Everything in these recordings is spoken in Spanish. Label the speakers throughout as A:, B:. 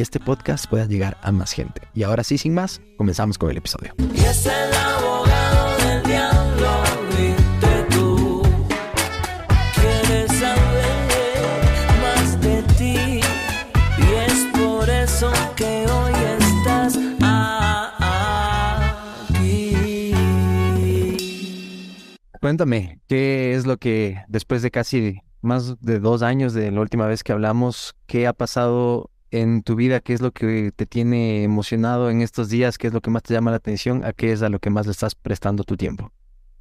A: este podcast pueda llegar a más gente. Y ahora sí, sin más, comenzamos con el episodio.
B: Y es el abogado del diablo, viste tú. Quieres saber más de ti. Y es por eso que hoy estás aquí.
A: Cuéntame, ¿qué es lo que después de casi más de dos años de la última vez que hablamos, qué ha pasado en tu vida? ¿Qué es lo que te tiene emocionado en estos días? ¿Qué es lo que más te llama la atención? ¿A qué es a lo que más le estás prestando tu tiempo?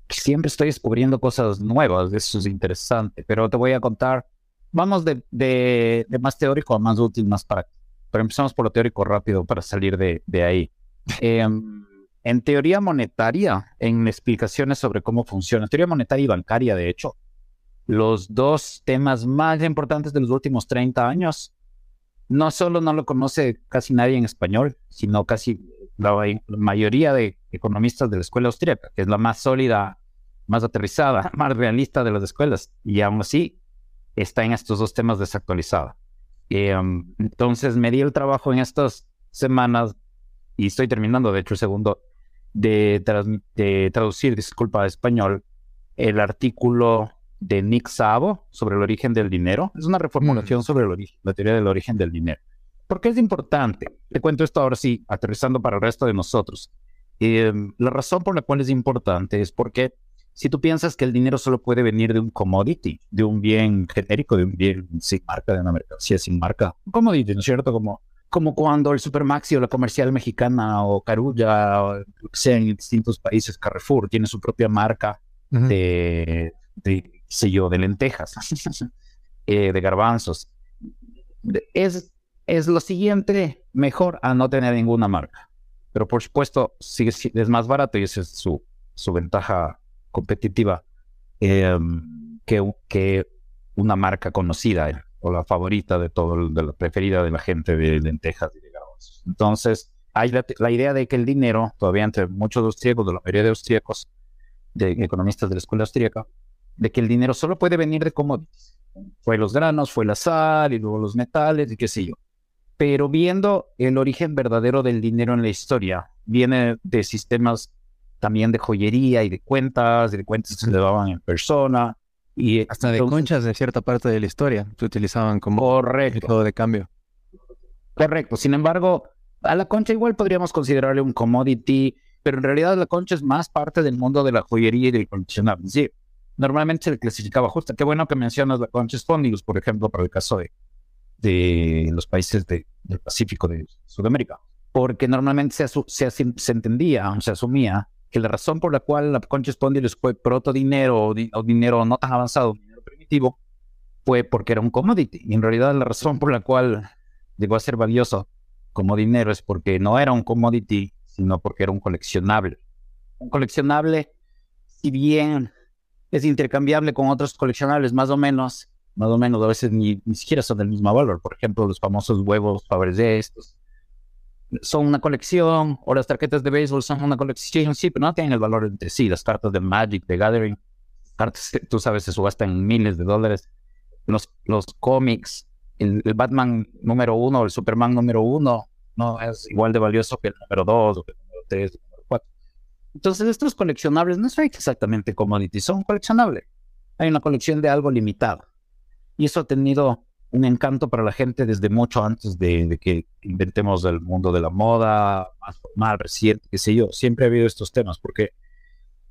C: siempre estoy descubriendo cosas nuevas, eso es interesante, pero te voy a contar, vamos de, de, de más teórico a más útil, más práctico, pero empezamos por lo teórico rápido para salir de, de ahí. Eh, en teoría monetaria, en explicaciones sobre cómo funciona, teoría monetaria y bancaria, de hecho, los dos temas más importantes de los últimos 30 años, no solo no lo conoce casi nadie en español, sino casi la, mayoría de economistas de la escuela austríaca, que es la más sólida más aterrizada, más realista de las escuelas, y aún así está en estos dos temas desactualizada. Eh, entonces me di el trabajo en estas semanas, y estoy terminando, de hecho, el segundo, de, de traducir, disculpa, a español, el artículo de Nick Szabo sobre el origen del dinero. Es una reformulación sobre el origen, la teoría del origen del dinero. ¿Por qué es importante? Te cuento esto ahora sí, aterrizando para el resto de nosotros. Eh, la razón por la cual es importante es porque si tú piensas que el dinero solo puede venir de un commodity, de un bien genérico, de un bien sin marca, de una mercancía sin marca, un commodity, ¿no es cierto? Como, como cuando el Supermaxi o la comercial mexicana o Carulla, o lo que sea en distintos países, Carrefour, tiene su propia marca de, sé de lentejas, eh, de garbanzos. Es, es lo siguiente, mejor a no tener ninguna marca. Pero por supuesto, si- es más barato y esa es su, su ventaja competitiva eh, que, que una marca conocida eh, o la favorita de todo, de la preferida de la gente de lentejas y de garbanzos. Entonces, hay la, la idea de que el dinero, todavía entre muchos austríacos, de la mayoría de austríacos, de economistas de la escuela austríaca, de que el dinero solo puede venir de commodities. Fue los granos, fue la sal y luego los metales y qué sé yo. Pero viendo el origen verdadero del dinero en la historia, viene de sistemas también de joyería y de cuentas, y de cuentas que se llevaban en persona. Y
A: Hasta de
C: entonces-
A: conchas de cierta parte de la historia se utilizaban como
C: Correcto.
A: método de cambio.
C: Correcto. Sin embargo, a la concha igual podríamos considerarle un commodity, pero en realidad la concha es más parte del mundo de la joyería y del coleccionable. Sí, normalmente se le clasificaba justo. Qué bueno que mencionas la concha Spondylus, por ejemplo, para el caso de, de los países de- del Pacífico de Sudamérica. Porque normalmente se, se, se entendía, se asumía, que la razón por la cual la concha Spondylus fue proto dinero o, di- o dinero no tan avanzado, dinero primitivo, fue porque era un commodity. Y en realidad la razón por la cual llegó a ser valioso como dinero es porque no era un commodity, sino porque era un coleccionable. Un coleccionable, si bien es intercambiable con otros coleccionables, más o menos, más o menos, a veces ni, ni siquiera son del mismo valor. Por ejemplo, los famosos huevos Fabergé, estos son una colección, o las tarjetas de béisbol son una colección, sí, pero no tienen el valor entre sí. Las cartas de Magic, de Gathering, cartas que tú sabes se subastan miles de dólares. Los, los cómics, el, el Batman número uno, el Superman número uno, no es igual de valioso que el número dos, o que el número tres, o el número cuatro. Entonces, estos coleccionables no son exactamente commodities, son coleccionables. Hay una colección de algo limitado. Y eso ha tenido un encanto para la gente desde mucho antes de, de que inventemos el mundo de la moda, más formal, reciente, qué sé yo. Siempre ha habido estos temas, porque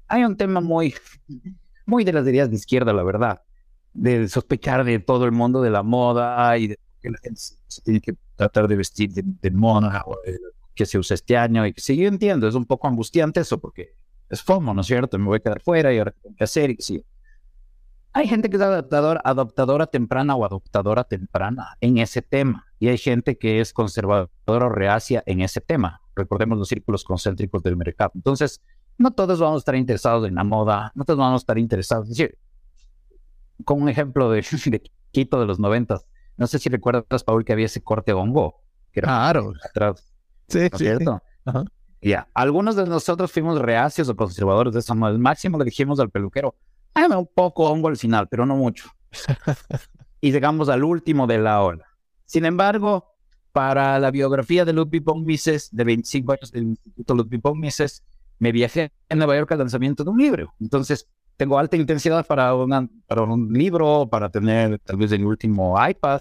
C: hay un tema muy, muy de las ideas de izquierda, la verdad, de sospechar de todo el mundo de la moda y de que la gente se, tiene que tratar de vestir de, de moda o de que se usa este año y que sí, yo entiendo, es un poco angustiante eso porque es FOMO, ¿no es cierto? Me voy a quedar fuera y ahora tengo que hacer y sí. Hay gente que es adaptadora, adoptadora temprana o adoptadora temprana en ese tema. Y hay gente que es conservadora o reacia en ese tema. Recordemos los círculos concéntricos del mercado. Entonces, no todos vamos a estar interesados en la moda, no todos vamos a estar interesados. Es decir, con un ejemplo de, de Quito de los noventas, no sé si recuerdas, Paul, que había ese corte hongo. Que era
A: Claro.
C: atrás,
A: Sí,
C: ¿no es cierto?
A: Ajá.
C: Ya, algunos de nosotros fuimos reacios o conservadores de eso. El máximo le dijimos al peluquero, dame un poco hongo al final, pero no mucho. y llegamos al último de la ola. Sin embargo, para la biografía de Ludwig von Mises, de 25 años del Instituto Ludwig von Mises, me viajé a Nueva York al lanzamiento de un libro. Entonces, tengo alta intensidad para, una, para un libro, para tener tal vez el último iPad,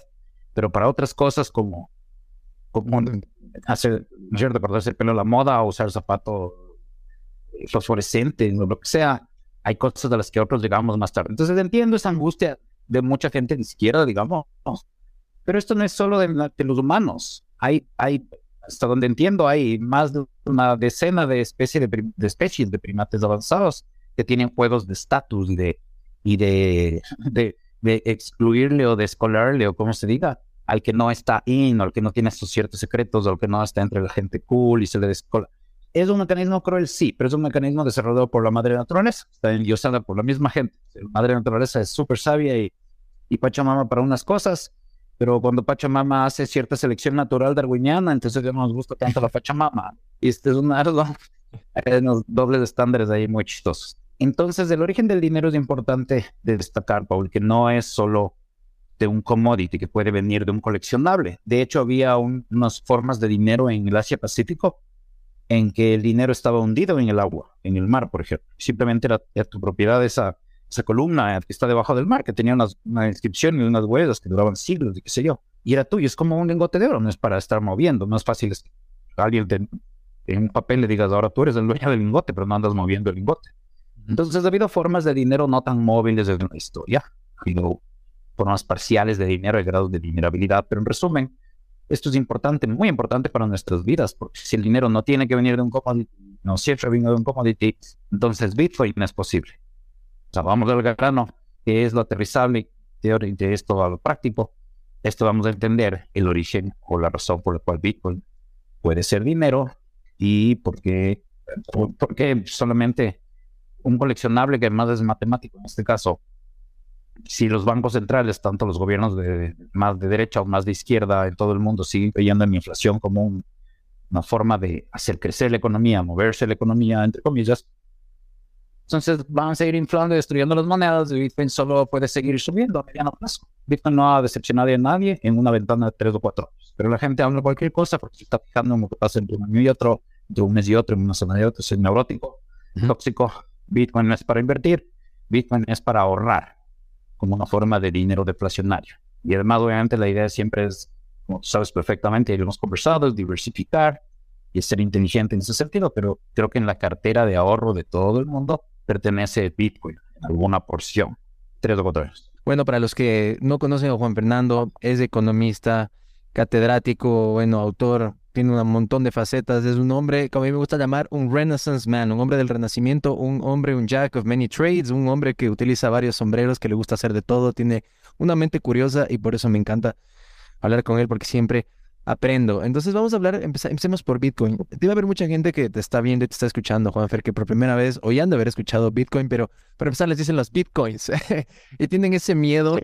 C: pero para otras cosas como, como hacer, ¿no es cierto? cortarse el pelo la moda o usar zapato fosforescente o lo que sea, hay cosas de las que otros llegamos más tarde. Entonces entiendo esa angustia de mucha gente ni siquiera, digamos, pero esto no es solo de, de los humanos. Hay, hay, hasta donde entiendo, hay más de una decena de, especie de, de especies de primates avanzados que tienen juegos de estatus y de, y de, de, de excluirle o descolarle o como se diga al que no está in o al que no tiene sus ciertos secretos o al que no está entre la gente cool y se le descola. ¿Es un mecanismo cruel? Sí, pero es un mecanismo desarrollado por la madre naturaleza, está endiosada por la misma gente. La madre naturaleza es súper sabia y, y Pachamama para unas cosas, pero cuando Pachamama hace cierta selección natural darwiniana, entonces ya no nos gusta tanto la Pachamama. Y este es un ardo, hay unos dobles estándares ahí muy chistosos. Entonces, el origen del dinero es importante de destacar, Paul, que no es solo de un commodity que puede venir de un coleccionable. De hecho, había un- unas formas de dinero en el Asia Pacífico en que el dinero estaba hundido en el agua, en el mar, por ejemplo. Simplemente era, era tu propiedad esa, esa columna que está debajo del mar, que tenía unas, una inscripción y unas huellas que duraban siglos y qué sé yo. Y era tuyo, es como un lingote de oro, no es para estar moviendo, no es fácil es que alguien te- en un papel le digas, ahora tú eres el dueño del lingote, pero no andas moviendo el lingote. Entonces ha habido formas de dinero no tan móviles desde la historia. Ha habido formas parciales de dinero y grados de vulnerabilidad, pero en resumen, esto es importante, muy importante para nuestras vidas, porque si el dinero no tiene que venir de un commodity, no siempre viene de un commodity, entonces Bitcoin es posible. O sea, vamos al grano, que es lo aterrizable de esto a lo práctico. Esto vamos a entender el origen o la razón por la cual Bitcoin puede ser dinero y por qué, por, por qué solamente un coleccionable que además es matemático en este caso si los bancos centrales, tanto los gobiernos de más de derecha o más de izquierda en todo el mundo siguen creyendo en la inflación como un- una forma de hacer crecer la economía, moverse la economía, entre comillas, entonces van a seguir inflando y destruyendo las monedas y Bitcoin solo puede seguir subiendo a mediano plazo. Bitcoin no ha decepcionado a nadie en una ventana de tres o cuatro años, pero la gente habla cualquier cosa porque se está fijando en lo que pasa entre un año y otro, entre un mes y otro, en una semana y otra, es neurótico, tóxico. Bitcoin no es para invertir, Bitcoin es para ahorrar como una forma de dinero deflacionario. Y además, obviamente, la idea siempre es, como sabes perfectamente, hemos conversado, diversificar y ser inteligente en ese sentido, pero creo que en la cartera de ahorro de todo el mundo pertenece Bitcoin, alguna porción. Tres o cuatro.
A: Bueno, para los que no conocen a Juan Fernando, es economista, catedrático, bueno, autor, tiene un montón de facetas, es un hombre, como a mí me gusta llamar, un Renaissance man, un hombre del renacimiento, un hombre, un jack of many trades, un hombre que utiliza varios sombreros, que le gusta hacer de todo, tiene una mente curiosa y por eso me encanta hablar con él porque siempre aprendo. Entonces vamos a hablar, empecemos por Bitcoin. Debe haber mucha gente que te está viendo y te está escuchando, Juanfer, que por primera vez o ya han de haber escuchado Bitcoin, pero para empezar les dicen los Bitcoins y tienen ese miedo,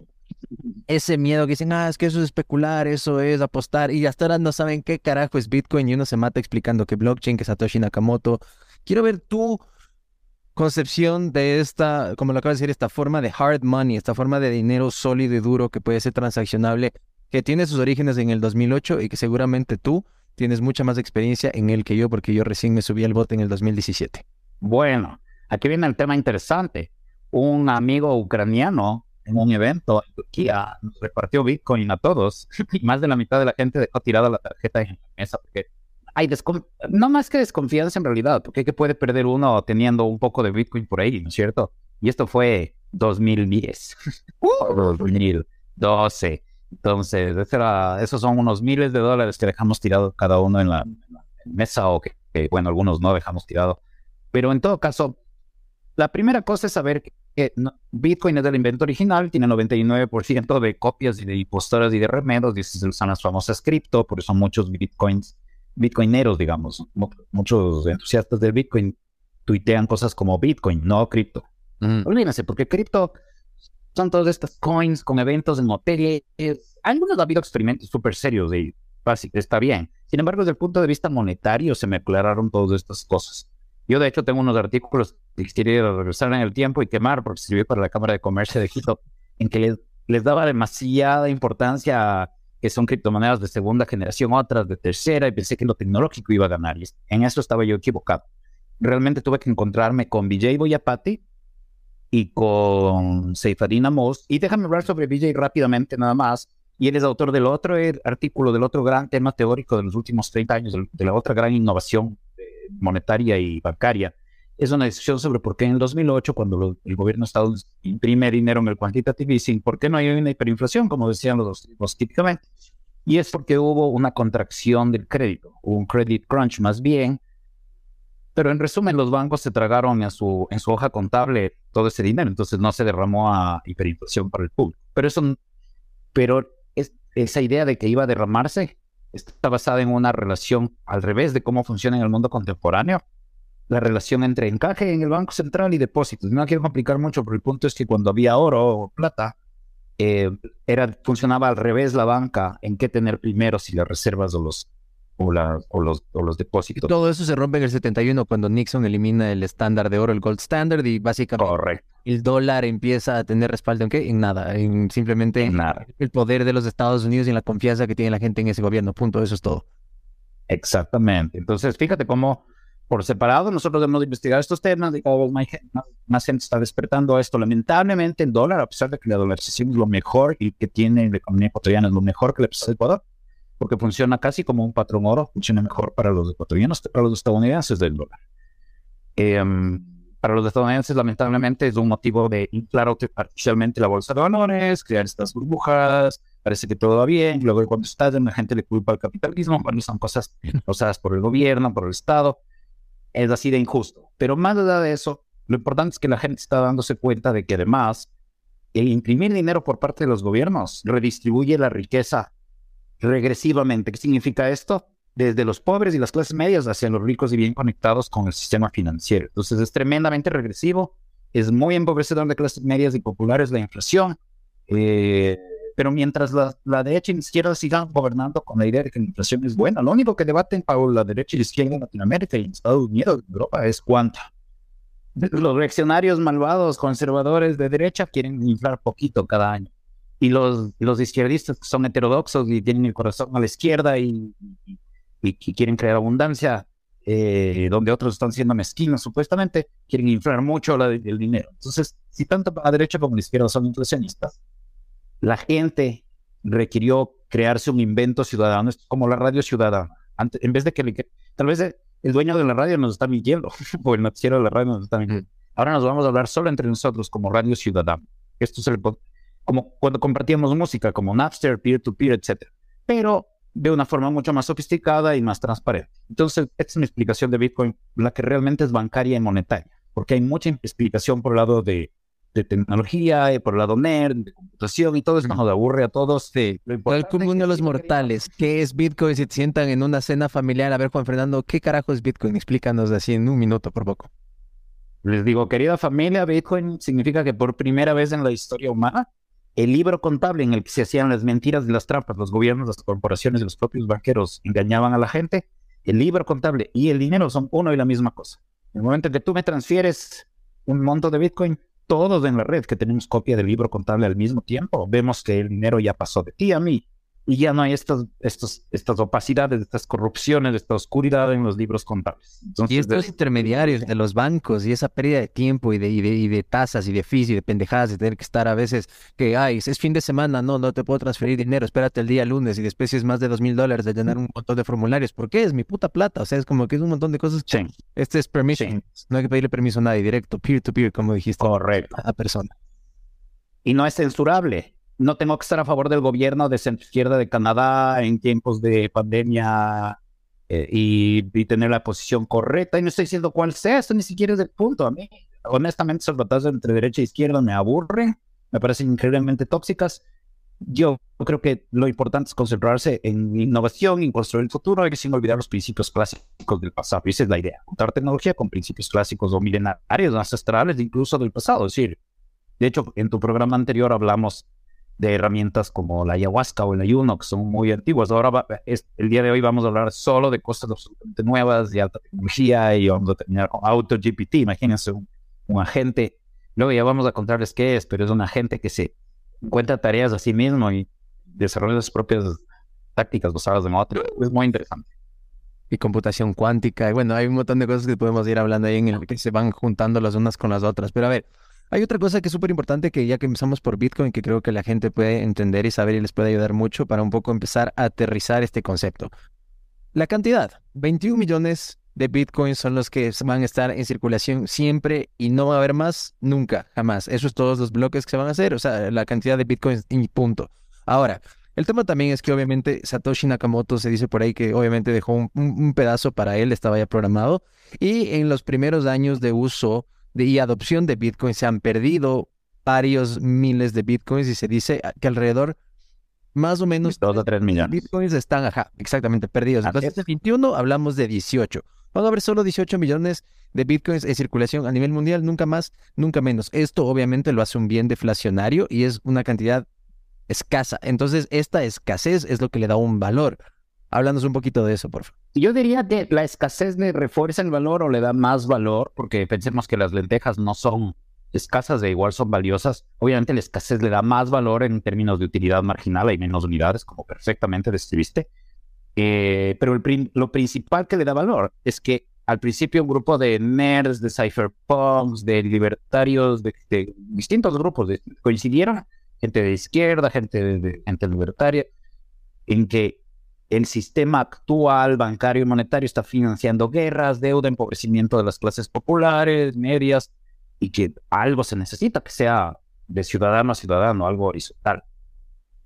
A: ese miedo que dicen, ah, es que eso es especular, eso es apostar y hasta ahora no saben qué carajo es Bitcoin y uno se mata explicando que blockchain, que Satoshi Nakamoto. Quiero ver tu concepción de esta, como lo acabas de decir, esta forma de hard money, esta forma de dinero sólido y duro que puede ser transaccionable, que tiene sus orígenes en el 2008 y que seguramente tú tienes mucha más experiencia en él que yo porque yo recién me subí al bote en el 2017.
C: Bueno, aquí viene el tema interesante. Un amigo ucraniano en un evento en Turquía nos repartió Bitcoin a todos y más de la mitad de la gente dejó tirada la tarjeta en la mesa porque hay no más que desconfianza en realidad, porque ¿qué puede perder uno teniendo un poco de Bitcoin por ahí, no es cierto? Y esto fue 2010, o 2012. Entonces, ese era- esos son unos miles de dólares que dejamos tirado cada uno en la, en la mesa o que, que, bueno, algunos no dejamos tirado. Pero en todo caso, la primera cosa es saber que eh, no, Bitcoin es el invento original, tiene 99% de copias y de impostoras y de remedos, y esas son las famosas cripto, por eso muchos bitcoins, bitcoineros, digamos, mu- muchos entusiastas del Bitcoin tuitean cosas como Bitcoin, no cripto.
A: Ujú.
C: Olvídense, porque cripto son todas estas coins con eventos en hoteles. Algunos ha habido experimentos súper serios y básicos, está bien. Sin embargo, desde el punto de vista monetario se me aclararon todas estas cosas. Yo, de hecho, tengo unos artículos que quisiera regresar en el tiempo y quemar porque sirvió para la Cámara de Comercio de Quito, en que les, les daba demasiada importancia a que son criptomonedas de segunda generación, otras de tercera, y pensé que lo tecnológico iba a ganar. Y en eso estaba yo equivocado. Realmente tuve que encontrarme con Vijay Boyapati, y con Seifarina Moss. Y déjame hablar sobre Vijay rápidamente nada más. Y él es autor del otro eh, artículo, del otro gran tema teórico de los últimos 30 años, de la otra gran innovación monetaria y bancaria. Es una discusión sobre por qué en el 2008, cuando el gobierno de Estados imprime dinero en el quantitative easing, por qué no hay una hiperinflación, como decían los, los típicamente. Y es porque hubo una contracción del crédito, un credit crunch más bien, pero en resumen, los bancos se tragaron en su, en su hoja contable todo ese dinero, entonces no se derramó a hiperinflación para el público. Pero eso, pero es, esa idea de que iba a derramarse está basada en una relación al revés de cómo funciona en el mundo contemporáneo. La relación entre encaje en el Banco Central y depósitos. No quiero complicar mucho, pero el punto es que cuando había oro o plata, eh, era, funcionaba al revés la banca en qué tener primero, si las reservas o los, o, la- o los, o los depósitos.
A: Todo eso se rompe en el 71 cuando Nixon elimina el estándar de oro, el gold standard, y básicamente
C: Correcto.
A: el dólar empieza a tener respaldo en qué? En nada, en simplemente
C: Nada.
A: el poder de los Estados Unidos y en la confianza que tiene la gente en ese gobierno. Punto, eso es todo.
C: Exactamente. Entonces, fíjate cómo por separado nosotros debemos investigar estos temas y cada vez más, gen- más- más gente está despertando a esto. Lamentablemente, el dólar, a pesar de que la dolarización es lo mejor y que tiene la economía ecuatoriana, es lo mejor que le pasa al Ecuador, porque funciona casi como un patrón oro, funciona mejor para los ecuatorianos que para los estadounidenses del dólar. Em, para los estadounidenses, lamentablemente, es un motivo de inflar arti- artificialmente la bolsa de valores, crear estas burbujas, parece que todo va bien, luego cuando estallan la gente le culpa al capitalismo, cuando son cosas causadas por el gobierno, por el Estado, es así de injusto. Pero más allá de eso, lo importante es que la gente está dándose cuenta de que además el imprimir dinero por parte de los gobiernos redistribuye la riqueza regresivamente. ¿Qué significa esto? Desde los pobres y las clases medias hacia los ricos y bien conectados con el sistema financiero. Entonces es tremendamente regresivo, es muy empobrecedor de clases medias y populares la inflación. eh, pero mientras la, la derecha y la izquierda sigan gobernando con la idea de que la inflación es buena, lo único que debaten para la derecha y la izquierda en Latinoamérica y en Estados Unidos, en Europa, es cuánto. Los reaccionarios malvados, conservadores de derecha, quieren inflar poquito cada año. Y los, los izquierdistas que son heterodoxos y tienen el corazón a la izquierda y, y, y quieren crear abundancia, eh, donde otros están siendo mezquinos supuestamente, quieren inflar mucho la- el dinero. Entonces, si tanto la derecha como la izquierda son inflacionistas, la gente requirió crearse un invento ciudadano, es como la radio ciudadana. Antes, en vez de que le- tal vez el, el dueño de la radio nos está mintiendo, o el noticiero de la radio nos está mintiendo. Ahora nos vamos a hablar solo entre nosotros como radio ciudadana. Esto es el, como cuando compartíamos música, como Napster, peer-to-peer, etc. Pero de una forma mucho más sofisticada y más transparente. Entonces, esta es mi explicación de Bitcoin, la que realmente es bancaria y monetaria, porque hay mucha explicación por el lado de, de tecnología, y por el lado nerd, de computación, y todo esto nos aburre a todos.
A: Sí, el común de los mortales. ¿Qué es Bitcoin? Si te sientan en una cena familiar, a ver, Juan Fernando, ¿qué carajo es Bitcoin? Explícanos así en un minuto, por poco.
C: Les digo, querida familia, Bitcoin significa que por primera vez en la historia humana, el libro contable en el que se hacían las mentiras y las trampas, los gobiernos, las corporaciones y los propios banqueros engañaban a la gente, el libro contable y el dinero son uno y la misma cosa. En el momento en que tú me transfieres un monto de Bitcoin, todos en la red que tenemos copia del libro contable al mismo tiempo, vemos que el dinero ya pasó de ti a mí y ya no hay estas, estos, estas opacidades, estas corrupciones, esta oscuridad en los libros contables. Entonces,
A: Y estos
C: de-
A: intermediarios de los bancos y esa pérdida de tiempo y de, y de, y de tasas y de fees y de pendejadas de tener que estar a veces que, ay, es fin de semana, no, no te puedo transferir dinero, espérate el día lunes y después si es más de dos mil dólares de llenar un montón de formularios. ¿Por qué? Es mi puta plata. O sea, es como que es un montón de cosas.
C: Sí,
A: Este es permission. No hay que pedirle permiso a nadie, directo, peer to peer, como dijiste.
C: correcto.
A: A persona.
C: y no es censurable. No tengo que estar a favor del gobierno de centro izquierda de Canadá en tiempos de pandemia eh, y, tener la posición correcta. Y no estoy diciendo cuál sea, esto ni siquiera es el punto. A mí, honestamente esas batallas entre derecha e izquierda me aburren, me parecen increíblemente tóxicas. Yo creo que lo importante es concentrarse en innovación y construir el futuro y sin olvidar los principios clásicos del pasado. Y esa es la idea, juntar tecnología con principios clásicos o milenarios, ancestrales, incluso del pasado. Es decir, de hecho, en tu programa anterior hablamos de herramientas como la ayahuasca o el ayuno, que son muy antiguas. Ahora, va- es- el día de hoy vamos a hablar solo de cosas absolutamente nuevas, de alta tecnología, y vamos a terminar con AutoGPT. Imagínense un, un agente, luego ya vamos a contarles qué es, pero es un agente que se encuentra tareas a sí mismo y desarrolla sus propias tácticas basadas en otro. Es muy interesante.
A: y computación cuántica. Y bueno, hay un montón de cosas que podemos ir hablando ahí en el que se van juntando las unas con las otras. Pero a ver, hay otra cosa que es súper importante que ya que empezamos por Bitcoin, que creo que la gente puede entender y saber y les puede ayudar mucho para un poco empezar a aterrizar este concepto. La cantidad, 21 millones de Bitcoins son los que van a estar en circulación siempre y no va a haber más nunca, jamás. Eso es todos los bloques que se van a hacer, o sea, la cantidad de Bitcoins y punto. Ahora, el tema también es que obviamente Satoshi Nakamoto se dice por ahí que obviamente dejó un pedazo para él, estaba ya programado, y en los primeros años de uso de, y adopción de Bitcoin se han perdido varios miles de Bitcoins y se dice que alrededor más o menos
C: Dos a tres millones.
A: Bitcoins están, ajá, exactamente, perdidos. Entonces, de
C: es.
A: 21 hablamos de 18. Van a haber solo 18 millones de Bitcoins en circulación a nivel mundial, nunca más, nunca menos. Esto obviamente lo hace un bien deflacionario y es una cantidad escasa. Entonces, esta escasez es lo que le da un valor. Háblanos un poquito de eso, por favor.
C: Yo diría que la escasez le refuerza el valor o le da más valor, porque pensemos que las lentejas no son escasas e igual son valiosas. Obviamente la escasez le da más valor en términos de utilidad marginal, hay menos unidades, como perfectamente describiste. Eh, pero el prin- lo principal que le da valor es que al principio un grupo de nerds, de cypherpunks, de libertarios, de, de distintos grupos de- coincidieron, gente de izquierda, gente de, de- gente libertaria, en que el sistema actual bancario y monetario está financiando guerras, deuda, empobrecimiento de las clases populares, medias, y que algo se necesita que sea de ciudadano a ciudadano, algo horizontal.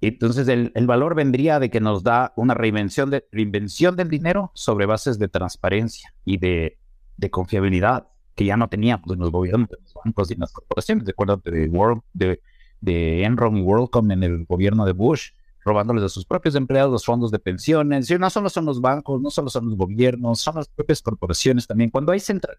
C: Entonces el, el valor vendría de que nos da una reinvención, de, reinvención del dinero sobre bases de transparencia y de, de confiabilidad que ya no teníamos en los gobiernos, en los bancos y en las corporaciones. Recuérdate de, World, de, de Enron y WorldCom en el gobierno de Bush, robándoles a sus propios empleados los fondos de pensiones. Y no solo son los bancos, no solo son los gobiernos, son las propias corporaciones también. Cuando hay central.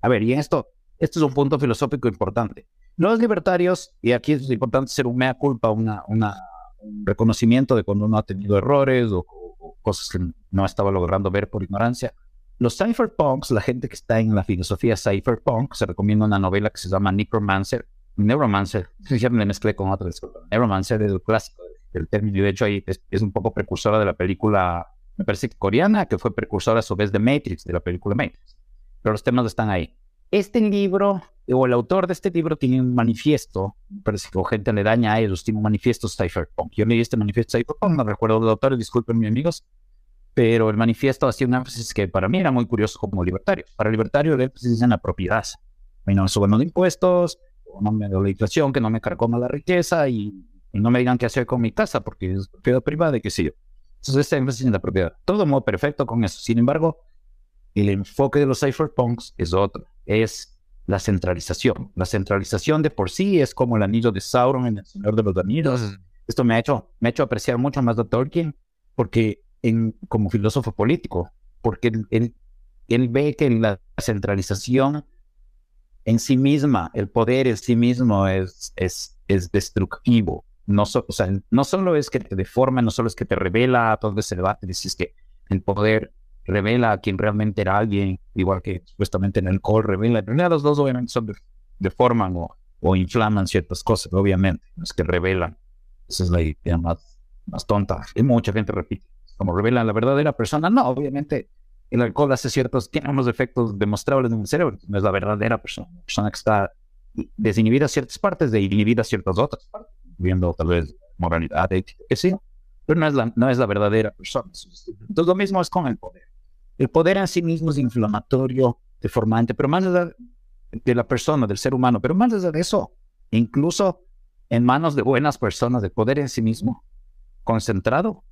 C: A ver, y en esto, esto es un punto filosófico importante. Los libertarios, y aquí es importante ser un mea culpa, una, una, un reconocimiento de cuando uno ha tenido errores o, o- cosas que no estaba logrando ver por ignorancia. Los cypherpunks, la gente que está en la filosofía cypherpunk, se recomienda una novela que se llama Necromancer. Neuromancer, ya me mezclé con otra. Neuromancer es el clásico del término, de hecho ahí es, es un poco precursora de la película, me parece coreana, que fue precursora a su vez de Matrix, de la película Matrix. Pero los temas están ahí. Este libro, o el autor de este libro, tiene un manifiesto, parece que gente aledaña a ellos, tiene un manifiesto cypherpunk. Yo leí este manifiesto cypherpunk, no recuerdo los autores, disculpen mis amigos, pero el manifiesto hacía un énfasis que para mí era muy curioso como libertario. Para el libertario el énfasis en la propiedad. A mí no me suban los impuestos, no me la inflación, que no me carcoma la riqueza y no me digan qué hacer con mi casa porque es propiedad privada y qué sé yo. Entonces este énfasis en la propiedad. Todo muy perfecto con eso. Sin embargo, el enfoque de los cypherpunks es otro. Es la centralización. La centralización de por sí es como el anillo de Sauron en El Señor de los Anillos. Esto me ha hecho, me ha hecho apreciar mucho más a Tolkien porque en, como filósofo político, porque él, él, ve que la centralización en sí misma, el poder en sí mismo es, es destructivo. No, solo es que te deforma, no solo es que te revela todo ese debate, dices que el poder revela a quien realmente era alguien, igual que supuestamente en el alcohol revela. En realidad los dos obviamente de- deforman o, inflaman ciertas cosas, obviamente, es que revelan. Esa es la idea más, tonta. Y mucha gente repite, como revela la verdadera persona. No, obviamente el alcohol hace ciertos, tiene unos efectos demostrables en el cerebro, no es la verdadera persona, una persona que está desinhibida ciertas partes de inhibida ciertas otras partes, viendo tal vez moralidad, que sí, pero no es la, no es la verdadera persona. Entonces lo mismo es con el poder. El poder en sí mismo es inflamatorio, deformante, pero más allá de la persona, del ser humano, pero más allá de eso, incluso en manos de buenas personas, el poder en sí mismo, concentrado,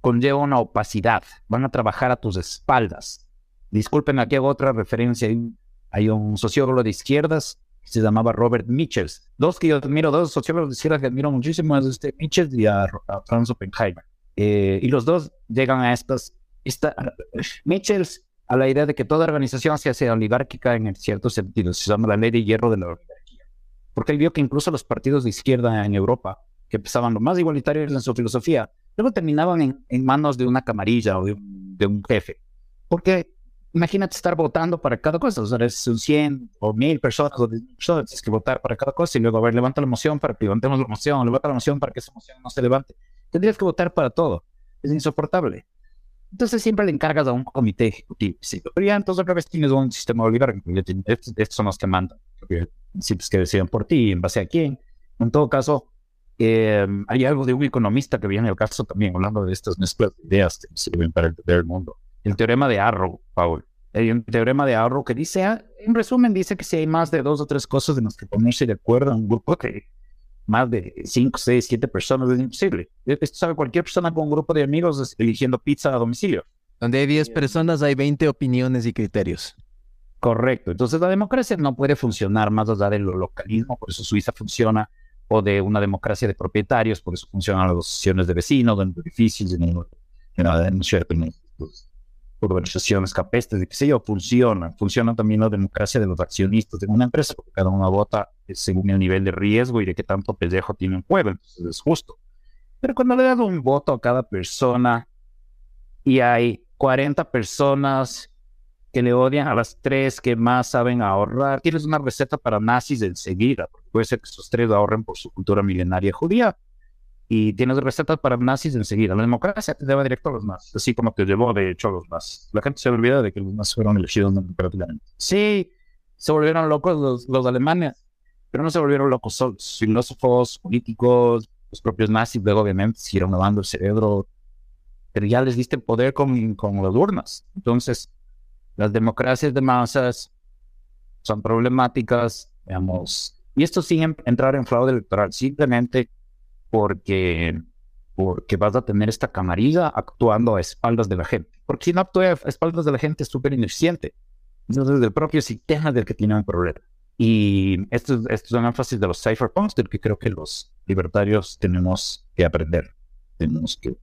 C: conlleva una opacidad. Van a trabajar a tus espaldas. Disculpen, aquí hago otra referencia. Hay un, sociólogo de izquierdas se llamaba Robert Michels. Dos que yo admiro, dos sociólogos de que admiro muchísimo, es este Michels y a, Franz Oppenheimer. Eh, y los dos llegan a estas, esta, Michels a la idea de que toda organización se hace oligárquica en cierto sentido, se llama la ley de hierro de la oligarquía. Porque él vio que incluso los partidos de izquierda en Europa, que empezaban lo más igualitarios en su filosofía, luego terminaban en, manos de una camarilla o de de un jefe. Porque imagínate estar votando para cada cosa, o sea, es un 100 o 1000 personas o 10 personas, tienes que votar para cada cosa y luego, a ver, levanta la moción para que levantemos la moción, levanta la moción para que esa moción no se levante. Tendrías que votar para todo. Es insoportable. Entonces siempre le encargas a un comité ejecutivo. Sí, pero ya entonces otra vez tienes un sistema tienes- Estos, son los que mandan. Porque principios que deciden por ti, en base a quién. En todo caso, eh, hay algo de un economista que viene al caso también, hablando de estas mezclas de ideas que sirven para entender el mundo. El teorema de Arrow, Paul. Hay un teorema de Arrow que dice, ah, en resumen, dice que si hay más de dos o tres cosas en las que ponerse de acuerdo en un grupo que más de cinco, seis, siete personas es imposible. Esto sabe cualquier persona con un grupo de amigos eligiendo pizza a domicilio.
A: Donde hay 10 personas hay 20 opiniones y criterios.
C: Correcto. Entonces la democracia no puede funcionar más allá del localismo, por eso Suiza funciona, o de una democracia de propietarios, por eso funcionan las asociaciones de vecinos, en edificios, en, en, en, en, urbanizaciones capestres, y qué sé yo, funciona. Funciona también la democracia de los accionistas de una empresa, porque cada uno vota eh, según el nivel de riesgo y de qué tanto pellejo tiene en juego, entonces es justo. Pero cuando le das un voto a cada persona y hay 40 personas que le odian a las tres que más saben ahorrar, tienes una receta para nazis enseguida, porque puede ser que esos tres ahorren por su cultura milenaria judía. Y tienes recetas para nazis enseguida. La democracia te lleva directo a los nazis, así como te llevó de hecho a los nazis. La gente se olvida de que los nazis fueron elegidos democráticamente. Sí, se volvieron locos los, los alemanes, pero no se volvieron locos solos. Filósofos, políticos, los propios nazis, luego obviamente siguieron lavando el cerebro, pero ya les diste poder con, con las urnas. Entonces, las democracias de masas son problemáticas, digamos, y esto sin entrar en fraude electoral, simplemente porque, porque vas a tener esta camarilla actuando a espaldas de la gente. Porque si no actúa a espaldas de la gente es súper ineficiente. Entonces, es el propio sistema del que tiene un problema. Y esto, es- esto es un énfasis de los cypherpunks del que creo que los libertarios tenemos que aprender. Tenemos que,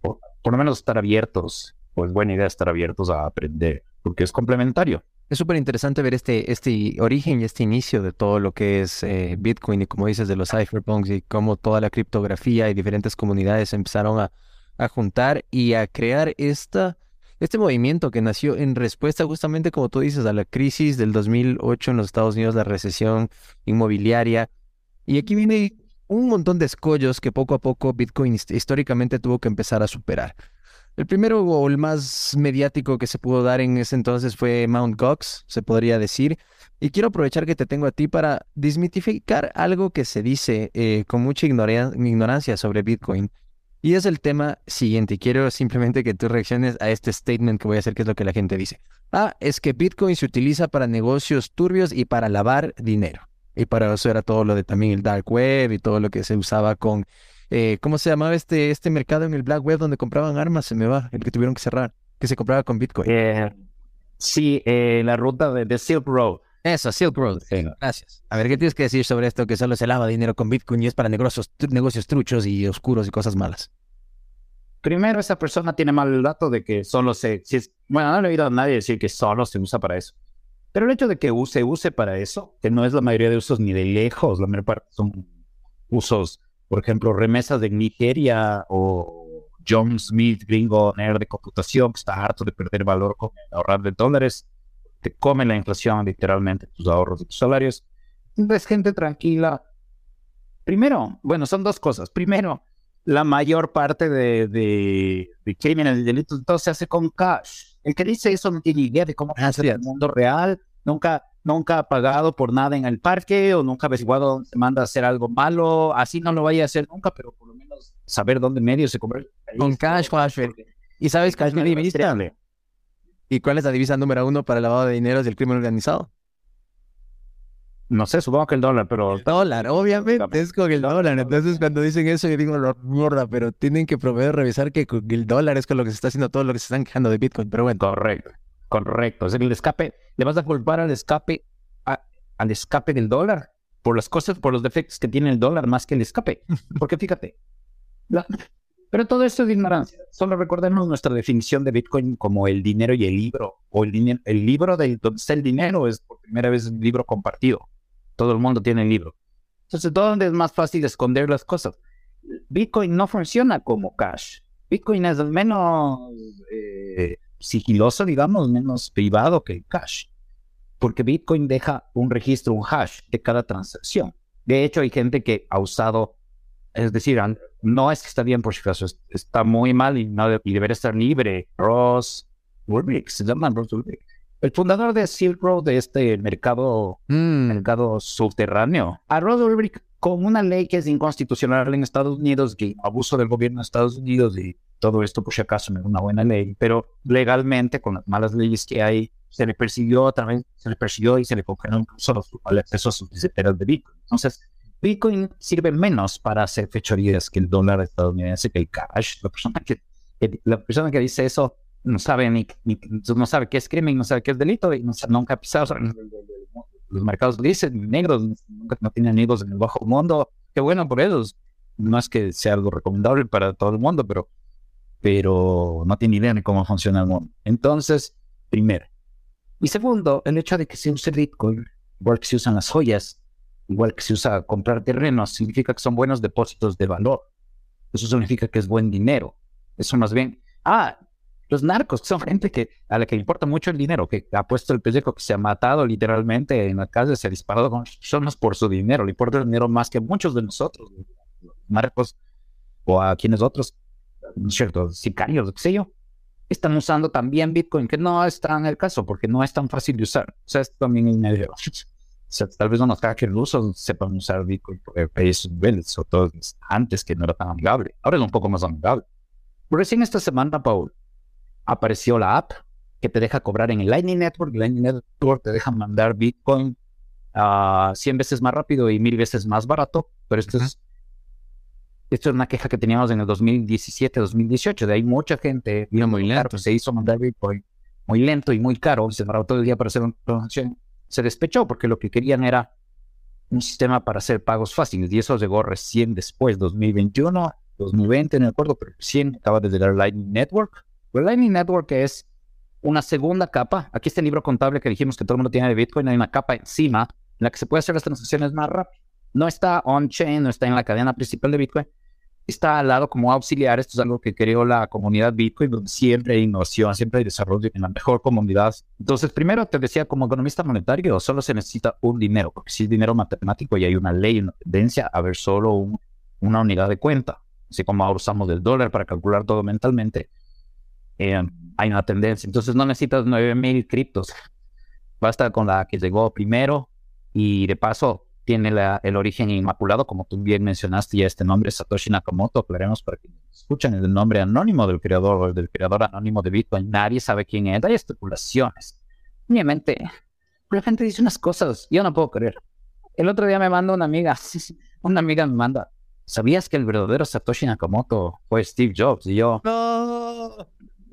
C: por, por lo menos, estar abiertos, o es buena idea estar abiertos a aprender, porque es complementario.
A: Es súper interesante ver este, este origen y este inicio de todo lo que es eh, Bitcoin y como dices de los cypherpunks y cómo toda la criptografía y diferentes comunidades empezaron a, a juntar y a crear esta, este movimiento que nació en respuesta justamente como tú dices a la crisis del 2008 en los Estados Unidos, la recesión inmobiliaria. Y aquí viene un montón de escollos que poco a poco Bitcoin hist- históricamente tuvo que empezar a superar. El primero o el más mediático que se pudo dar en ese entonces fue Mount Gox, se podría decir. Y quiero aprovechar que te tengo a ti para desmitificar algo que se dice eh, con mucha ignorancia sobre Bitcoin. Y es el tema siguiente. y Quiero simplemente que tú reacciones a este statement que voy a hacer, que es lo que la gente dice. Ah, es que Bitcoin se utiliza para negocios turbios y para lavar dinero. Y para eso era todo lo de también el dark web y todo lo que se usaba con eh, ¿cómo se llamaba este, este mercado en el Black Web donde compraban armas? Se me va, el que tuvieron que cerrar, que se compraba con Bitcoin.
C: Eh, sí, eh, la ruta de, de Silk Road.
A: Eso, Silk Road.
C: Sí.
A: Gracias. A ver, ¿qué tienes que decir sobre esto? Que solo se lava dinero con Bitcoin y es para negocios, tru- negocios truchos y oscuros y cosas malas.
C: Primero, esa persona tiene mal el dato de que solo se... Si es, bueno, no le he oído a nadie decir que solo se usa para eso. Pero el hecho de que se use para eso, que no es la mayoría de usos ni de lejos, la mayor parte son usos, por ejemplo, remesas de Nigeria o John Smith, gringo nerd de computación, que está harto de perder valor con ahorrar de dólares, te come la inflación literalmente tus ahorros y tus salarios. Entonces, gente tranquila. Primero, bueno, son dos cosas. Primero, la mayor parte de, de, de crímenes y delitos todo se hace con cash. El que dice eso no tiene idea de cómo funciona el mundo real, nunca, nunca ha pagado por nada en el parque o nunca ha averiguado dónde se manda a hacer algo malo. Así no lo vaya a hacer nunca, pero por lo menos saber dónde medio se compra.
A: Con cash, cash. ¿Y sabes es la divisa? ¿Y cuál es la divisa número uno para el lavado de dinero del crimen organizado?
C: No sé, supongo que el dólar, pero
A: Dólar, obviamente, es con el dólar. Entonces, cuando dicen eso, yo digo, "No, mierda, pero tienen que proveer, revisar que con el dólar es con lo que se está haciendo todo lo que se están quejando de Bitcoin. Pero bueno,
C: Correcto, correcto. Es el escape. Le vas a culpar al escape. a- al escape del dólar, por las cosas, por los defectos que tiene el dólar más que el escape. Porque fíjate, la- pero todo esto es ignorancia. Solo recordemos nuestra definición de Bitcoin como el dinero y el libro, o el, dinero, el libro de donde está el dinero es por primera vez un libro compartido. Todo el mundo tiene el libro. Entonces, ¿dónde es más fácil esconder las cosas? Bitcoin no funciona como cash. Bitcoin es menos eh, sigiloso, digamos, menos privado que el cash. Porque Bitcoin deja un registro, un hash de cada transacción. De hecho, hay gente que ha usado, es decir, no es que está bien por si acaso, es- está muy mal y, no y debería estar libre. Ross Ulrich, se llama Ross Ulrich. El fundador de Silk Road, de este mercado
A: Mm,
C: mercado subterráneo. A Rod Ulrich, con una ley que es inconstitucional en Estados Unidos, que abuso del gobierno de Estados Unidos y todo esto, por si acaso, no es una buena ley, pero legalmente, con las malas leyes que hay, se le persiguió también, se le persiguió y se le congeló los- el acceso a sus billeteras de Bitcoin. Entonces, Bitcoin sirve menos para hacer fechorías que el dólar estadounidense, que el cash. La persona que, la persona que dice eso no sabe ni, no sabe qué es crimen, no sabe qué es delito y nunca ha pisado los mercados grises, negros, nunca no tienen amigos en el bajo mundo. Qué bueno por ellos. No es que sea algo recomendable para todo el mundo, pero, pero no tiene idea de cómo funciona el mundo. Entonces, primero. Y segundo, el hecho de que se use Bitcoin, igual que se usan las joyas, igual que se usa comprar terrenos, significa que son buenos depósitos de valor. Eso significa que es buen dinero. Eso más bien, ah, los narcos son gente que a la que le importa mucho el dinero, que ha puesto el pellejo, que se ha matado literalmente en la calle, se ha disparado con personas por su dinero, le importa el dinero más que muchos de nosotros, los narcos o a quienes otros, ¿no es cierto? Sicarios, qué sé yo, están usando también Bitcoin, que no está en el caso porque no es tan fácil de usar. O sea, esto también es medio. O sea, tal vez unos hackers rusos sepan usar Bitcoin hay esos niveles, sobre todo antes que no era tan amigable. Ahora es un poco más amigable. Recién esta semana, Paul, apareció la app que te deja cobrar en el Lightning Network. Lightning Network te deja mandar Bitcoin a 100 veces más rápido y mil veces más barato. Pero esto es, esto es una queja que teníamos en el 2017, 2018. De ahí mucha gente vino muy lento. Se hizo mandar Bitcoin muy lento y muy caro. Se demoraba todo el día para hacer una transacción. Se despechó porque lo que querían era un sistema para hacer pagos fáciles. Y eso llegó recién después, 2021, 2020, no me acuerdo, pero recién acaba de llegar Lightning Network. El Lightning Network es una segunda capa. Aquí está el libro contable que dijimos que todo el mundo tiene de Bitcoin. Hay una capa encima en la que se puede hacer las transacciones más rápido. No está on-chain, no está en la cadena principal de Bitcoin. Está al lado como auxiliar. Esto es algo que creó la comunidad Bitcoin, donde siempre hay innovación, siempre hay desarrollo en la mejor comunidad. Entonces, primero te decía, como economista monetario, solo se necesita un dinero, porque si es dinero matemático y hay una ley, una tendencia a ver solo un- una unidad de cuenta. Así como ahora usamos el dólar para calcular todo mentalmente, eh, hay una tendencia. Entonces no necesitas 9000 criptos. Basta con la que llegó primero y de paso tiene la- el origen inmaculado, como tú bien mencionaste, ya este nombre Satoshi Nakamoto, aclaremos para que escuchen el nombre anónimo del creador, del creador anónimo de Bitcoin. Nadie sabe quién es, hay especulaciones. Obviamente, la gente dice unas cosas, yo no puedo creer. El otro día me manda una amiga, una amiga me manda, ¿sabías que el verdadero Satoshi Nakamoto fue Steve Jobs? Y yo,
A: No.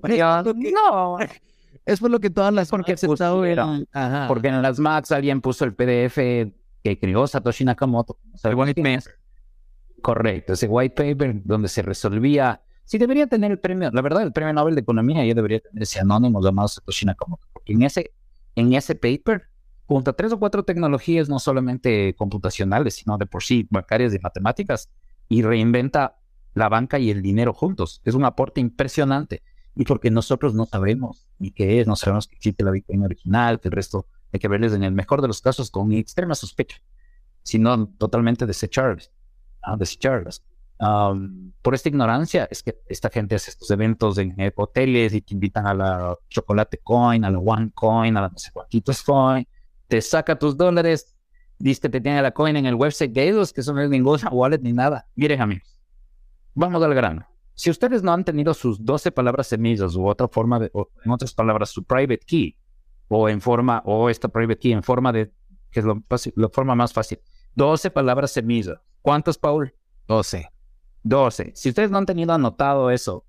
C: yo, no,
A: Es por lo que todas las
C: Porque pusieron.
A: Ajá.
C: porque en las Macs alguien puso el PDF que creó Satoshi Nakamoto. ¿Sabes quién es? Correcto, ese white paper donde se resolvía. Sí, debería tener el premio, la verdad, el premio Nobel de Economía ya debería tener ese anónimo llamado Satoshi Nakamoto. Porque en ese, en ese paper, junto a tres o cuatro tecnologías, no solamente computacionales, sino de por sí bancarias y matemáticas, y reinventa la banca y el dinero juntos. Es un aporte impresionante. Y porque nosotros no sabemos ni qué es, no sabemos que existe la Bitcoin original, que el resto hay que verles en el mejor de los casos con extrema sospecha, sino totalmente ah, desecharlas. Am, por esta ignorancia es que esta gente hace estos eventos en eh, hoteles y te invitan a la chocolate coin, a la one coin, a la no sé cuántitos coin, te saca tus dólares, dice que te tiene la coin en el website de ellos, que eso no es ninguna wallet ni nada. Miren amigos, vamos al grano. Si ustedes no han tenido sus 12 palabras semillas u otra forma de, o en otras palabras, su private key, o en forma, o esta private key en forma de, que es lo fácil- la forma más fácil, 12 palabras semillas. ¿Cuántas, Paul?
A: 12.
C: 12. Si ustedes no han tenido anotado eso,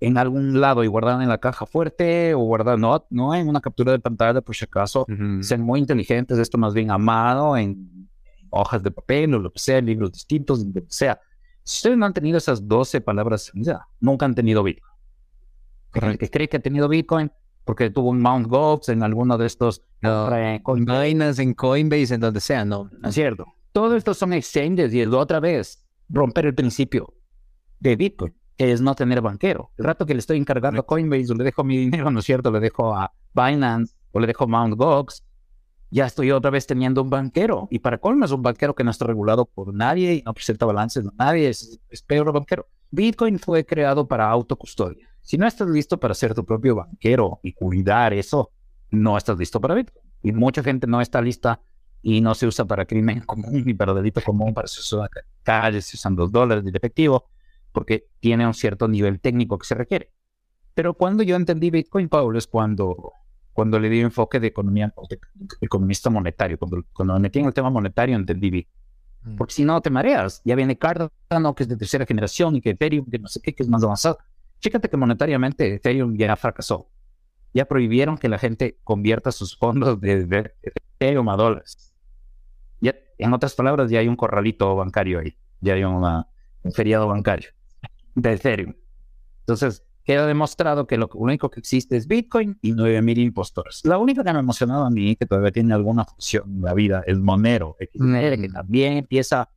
C: en algún lado y guardada en la caja fuerte o guardada, no, no en una captura de pantalla por si acaso.
A: Ujú.
C: Sean muy inteligentes, esto más bien a mano, en hojas de papel o lo que sea, libros distintos, lo que sea. Si ustedes no han tenido esas 12 palabras, ya, nunca han tenido Bitcoin. El que cree que ha tenido Bitcoin porque tuvo un Mount Gox en alguno de estos
A: No,
C: eh,
A: En Binance, en Coinbase, en donde sea, no.
C: ¿No es cierto? Todo esto son exchanges y es otra vez romper el principio de Bitcoin, que es no tener banquero. El rato que le estoy encargando a Coinbase o le dejo mi dinero, ¿no es cierto? Le dejo a Binance o le dejo a Mt. Gox, ya estoy otra vez teniendo un banquero. Y para colmo es un banquero que no está regulado por nadie y no presenta balances de nadie, es, es peor banquero. Bitcoin fue creado para autocustodia. Si no estás listo para ser tu propio banquero y cuidar eso, no estás listo para Bitcoin. Y mucha gente no está lista y no se usa para crimen común ni para delito común, para se usa en calles, se usan dos dólares de efectivo, porque tiene un cierto nivel técnico que se requiere. Pero cuando yo entendí Bitcoin, Pablo, es cuando, cuando le di enfoque de economía, de economista monetario. Cuando, cuando me metí en el tema monetario, entendí Bitcoin. Porque si no, te mareas. Ya viene Cardano, que es de tercera generación, y que Ethereum, que no sé qué, que es más avanzado. Fíjate que monetariamente Ethereum ya fracasó. Ya prohibieron que la gente convierta sus fondos de, de Ethereum a dólares. Ya, en otras palabras, ya hay un corralito bancario ahí. Ya hay una, un feriado bancario de Ethereum. Entonces, queda demostrado que lo único que existe es Bitcoin y 9000 impostores. La única que me ha emocionado a mí, que todavía tiene alguna función en la vida, es Monero, que también empieza,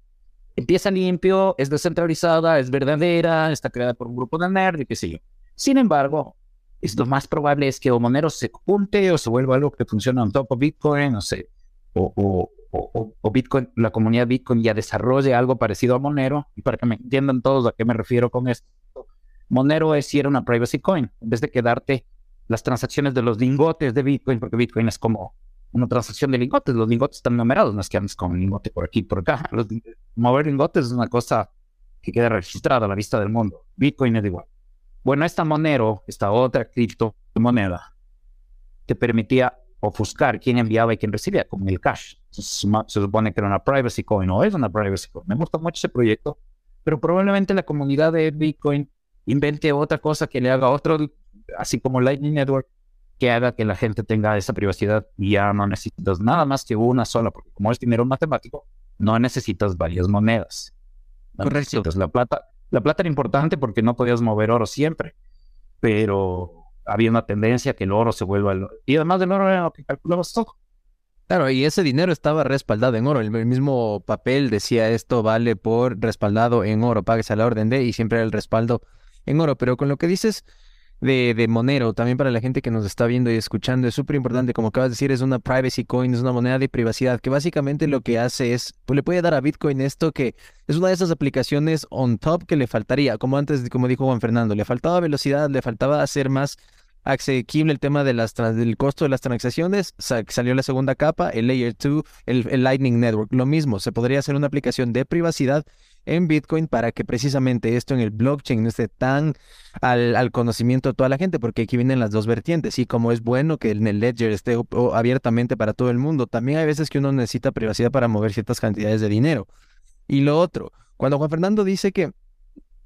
C: empieza limpio, es descentralizada, es verdadera, está creada por un grupo de nerds y qué sé yo. Sin embargo, es lo más probable es que o Monero se junte o se vuelva algo que funciona on top of Bitcoin, no sé, o Bitcoin, la comunidad Bitcoin ya desarrolle algo parecido a Monero. Y para que me entiendan todos a qué me refiero con esto, Monero es si era una privacy coin, en vez de quedarte las transacciones de los lingotes de Bitcoin, porque Bitcoin es como una transacción de lingotes, los lingotes están numerados, no es que andes con lingote por aquí, por acá. Los, mover lingotes es una cosa que queda registrada a la vista del mundo. Bitcoin es igual. Bueno, esta Monero, esta otra criptomoneda, te permitía ofuscar quién enviaba y quién recibía, como el cash. Se supone que era una privacy coin, o es una privacy coin. Me gusta mucho ese proyecto, pero probablemente la comunidad de Bitcoin invente otra cosa que le haga otro, así como Lightning Network, que haga que la gente tenga esa privacidad y ya no necesitas nada más que una sola, porque como es dinero matemático, no necesitas varias monedas. No
A: Correcto.
C: necesitas la plata. La plata era importante porque no podías mover oro siempre, pero había una tendencia que el oro se vuelva... El... Y además del oro era lo que calculabas todo.
A: Claro, y ese dinero estaba respaldado en oro. El el mismo papel decía esto vale por respaldado en oro, pagues a la orden de, y siempre era el respaldo en oro. Pero con lo que dices de, de Monero, también para la gente que nos está viendo y escuchando, es súper importante, como acabas de decir, es una privacy coin, es una moneda de privacidad, que básicamente lo que hace es, pues le puede dar a Bitcoin esto que es una de esas aplicaciones on top que le faltaría, como antes, como dijo Juan Fernando, le faltaba velocidad, le faltaba hacer más asequible el tema del costo de las transacciones, sa- salió la segunda capa, el Layer 2, el, Lightning Network. Lo mismo, se podría hacer una aplicación de privacidad en Bitcoin para que precisamente esto en el blockchain no esté tan al, al conocimiento de toda la gente, porque aquí vienen las dos vertientes. Y como es bueno que en el Ledger esté abiertamente para todo el mundo, también hay veces que uno necesita privacidad para mover ciertas cantidades de dinero. Y lo otro, cuando Juan Fernando dice que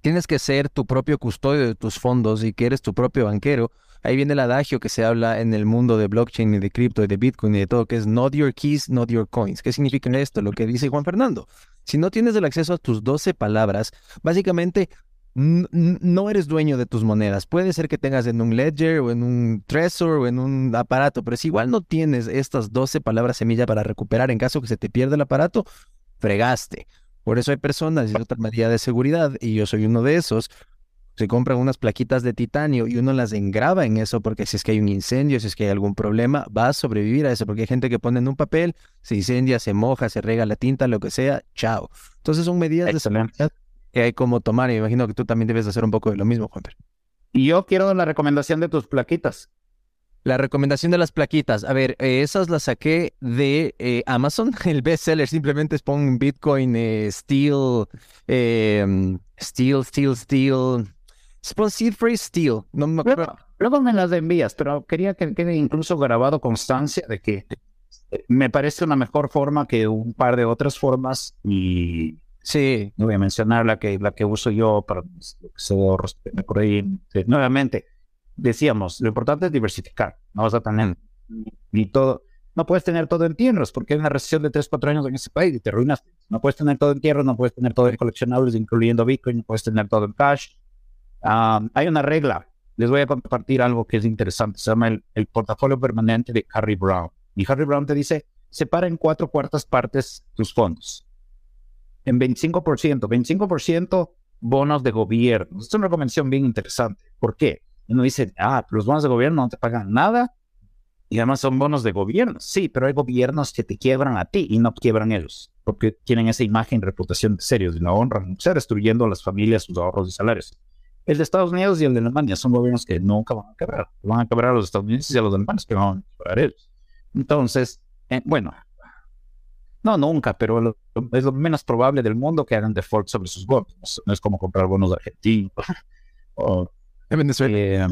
A: tienes que ser tu propio custodio de tus fondos y que eres tu propio banquero, ahí viene el adagio que se habla en el mundo de blockchain y de cripto y de Bitcoin y de todo, que es not your keys, not your coins. ¿Qué significa esto? Lo que dice Juan Fernando. Si no tienes el acceso a tus 12 palabras, básicamente no eres dueño de tus monedas. Puede ser que tengas en un ledger o en un Trezor o en un aparato, pero si igual no tienes estas 12 palabras semilla para recuperar en caso que se te pierda el aparato, fregaste. Por eso hay personas, es otra medida de seguridad, y yo soy uno de esos, se compran unas plaquitas de titanio y uno las engraba en eso porque si es que hay un incendio, si es que hay algún problema, va a sobrevivir a eso, porque hay gente que pone en un papel, se incendia, se moja, se rega la tinta, lo que sea, chao. Entonces son medidas de seguridad que hay como tomar, y me imagino que tú también debes hacer un poco de lo mismo, Juan.
C: Y yo quiero la recomendación de tus plaquitas.
A: La recomendación de las plaquitas. A ver, eh, esas las saqué de eh, Amazon. El bestseller simplemente es pon Bitcoin, eh, Steel, eh, Steel, Steel, Steel. Pon Seed Phrase Steel. No me acuerdo.
C: Luego, luego me las envías, pero quería que quede incluso grabado constancia de que eh, me parece una mejor forma que un par de otras formas y Sí, no voy a mencionar la que, la que uso yo para por ahí. Nuevamente, decíamos, lo importante es diversificar. No vas a tener ni todo, no puedes tener todo en tierras porque hay una recesión de 3, 4 años en ese país y te arruinas. No puedes tener todo en tierras, no puedes tener todo en coleccionables, incluyendo Bitcoin, no puedes tener todo en cash. Ah, hay una regla. Les voy a compartir algo que es interesante. Se llama el, el portafolio permanente de Harry Brown. Y Harry Brown te dice, separa en cuatro cuartas partes tus fondos. En 25%, 25% bonos de gobierno. Es una convención bien interesante. ¿Por qué? Uno dice, ah, los bonos de gobierno no te pagan nada y además son bonos de gobierno. Sí, pero hay gobiernos que te quiebran a ti y no quiebran ellos, porque tienen esa imagen, reputación de serios y la honran, o sea, destruyendo a las familias sus ahorros y salarios. El de Estados Unidos y el de Alemania son gobiernos que nunca van a quebrar. Van a quebrar a los Estados Unidos y a los alemanes que van a quebrar ellos. Entonces, eh, bueno, no nunca, pero es lo menos probable del mundo que hagan default sobre sus bonos. No es como comprar bonos de Argentina o
A: En Venezuela.
C: eh,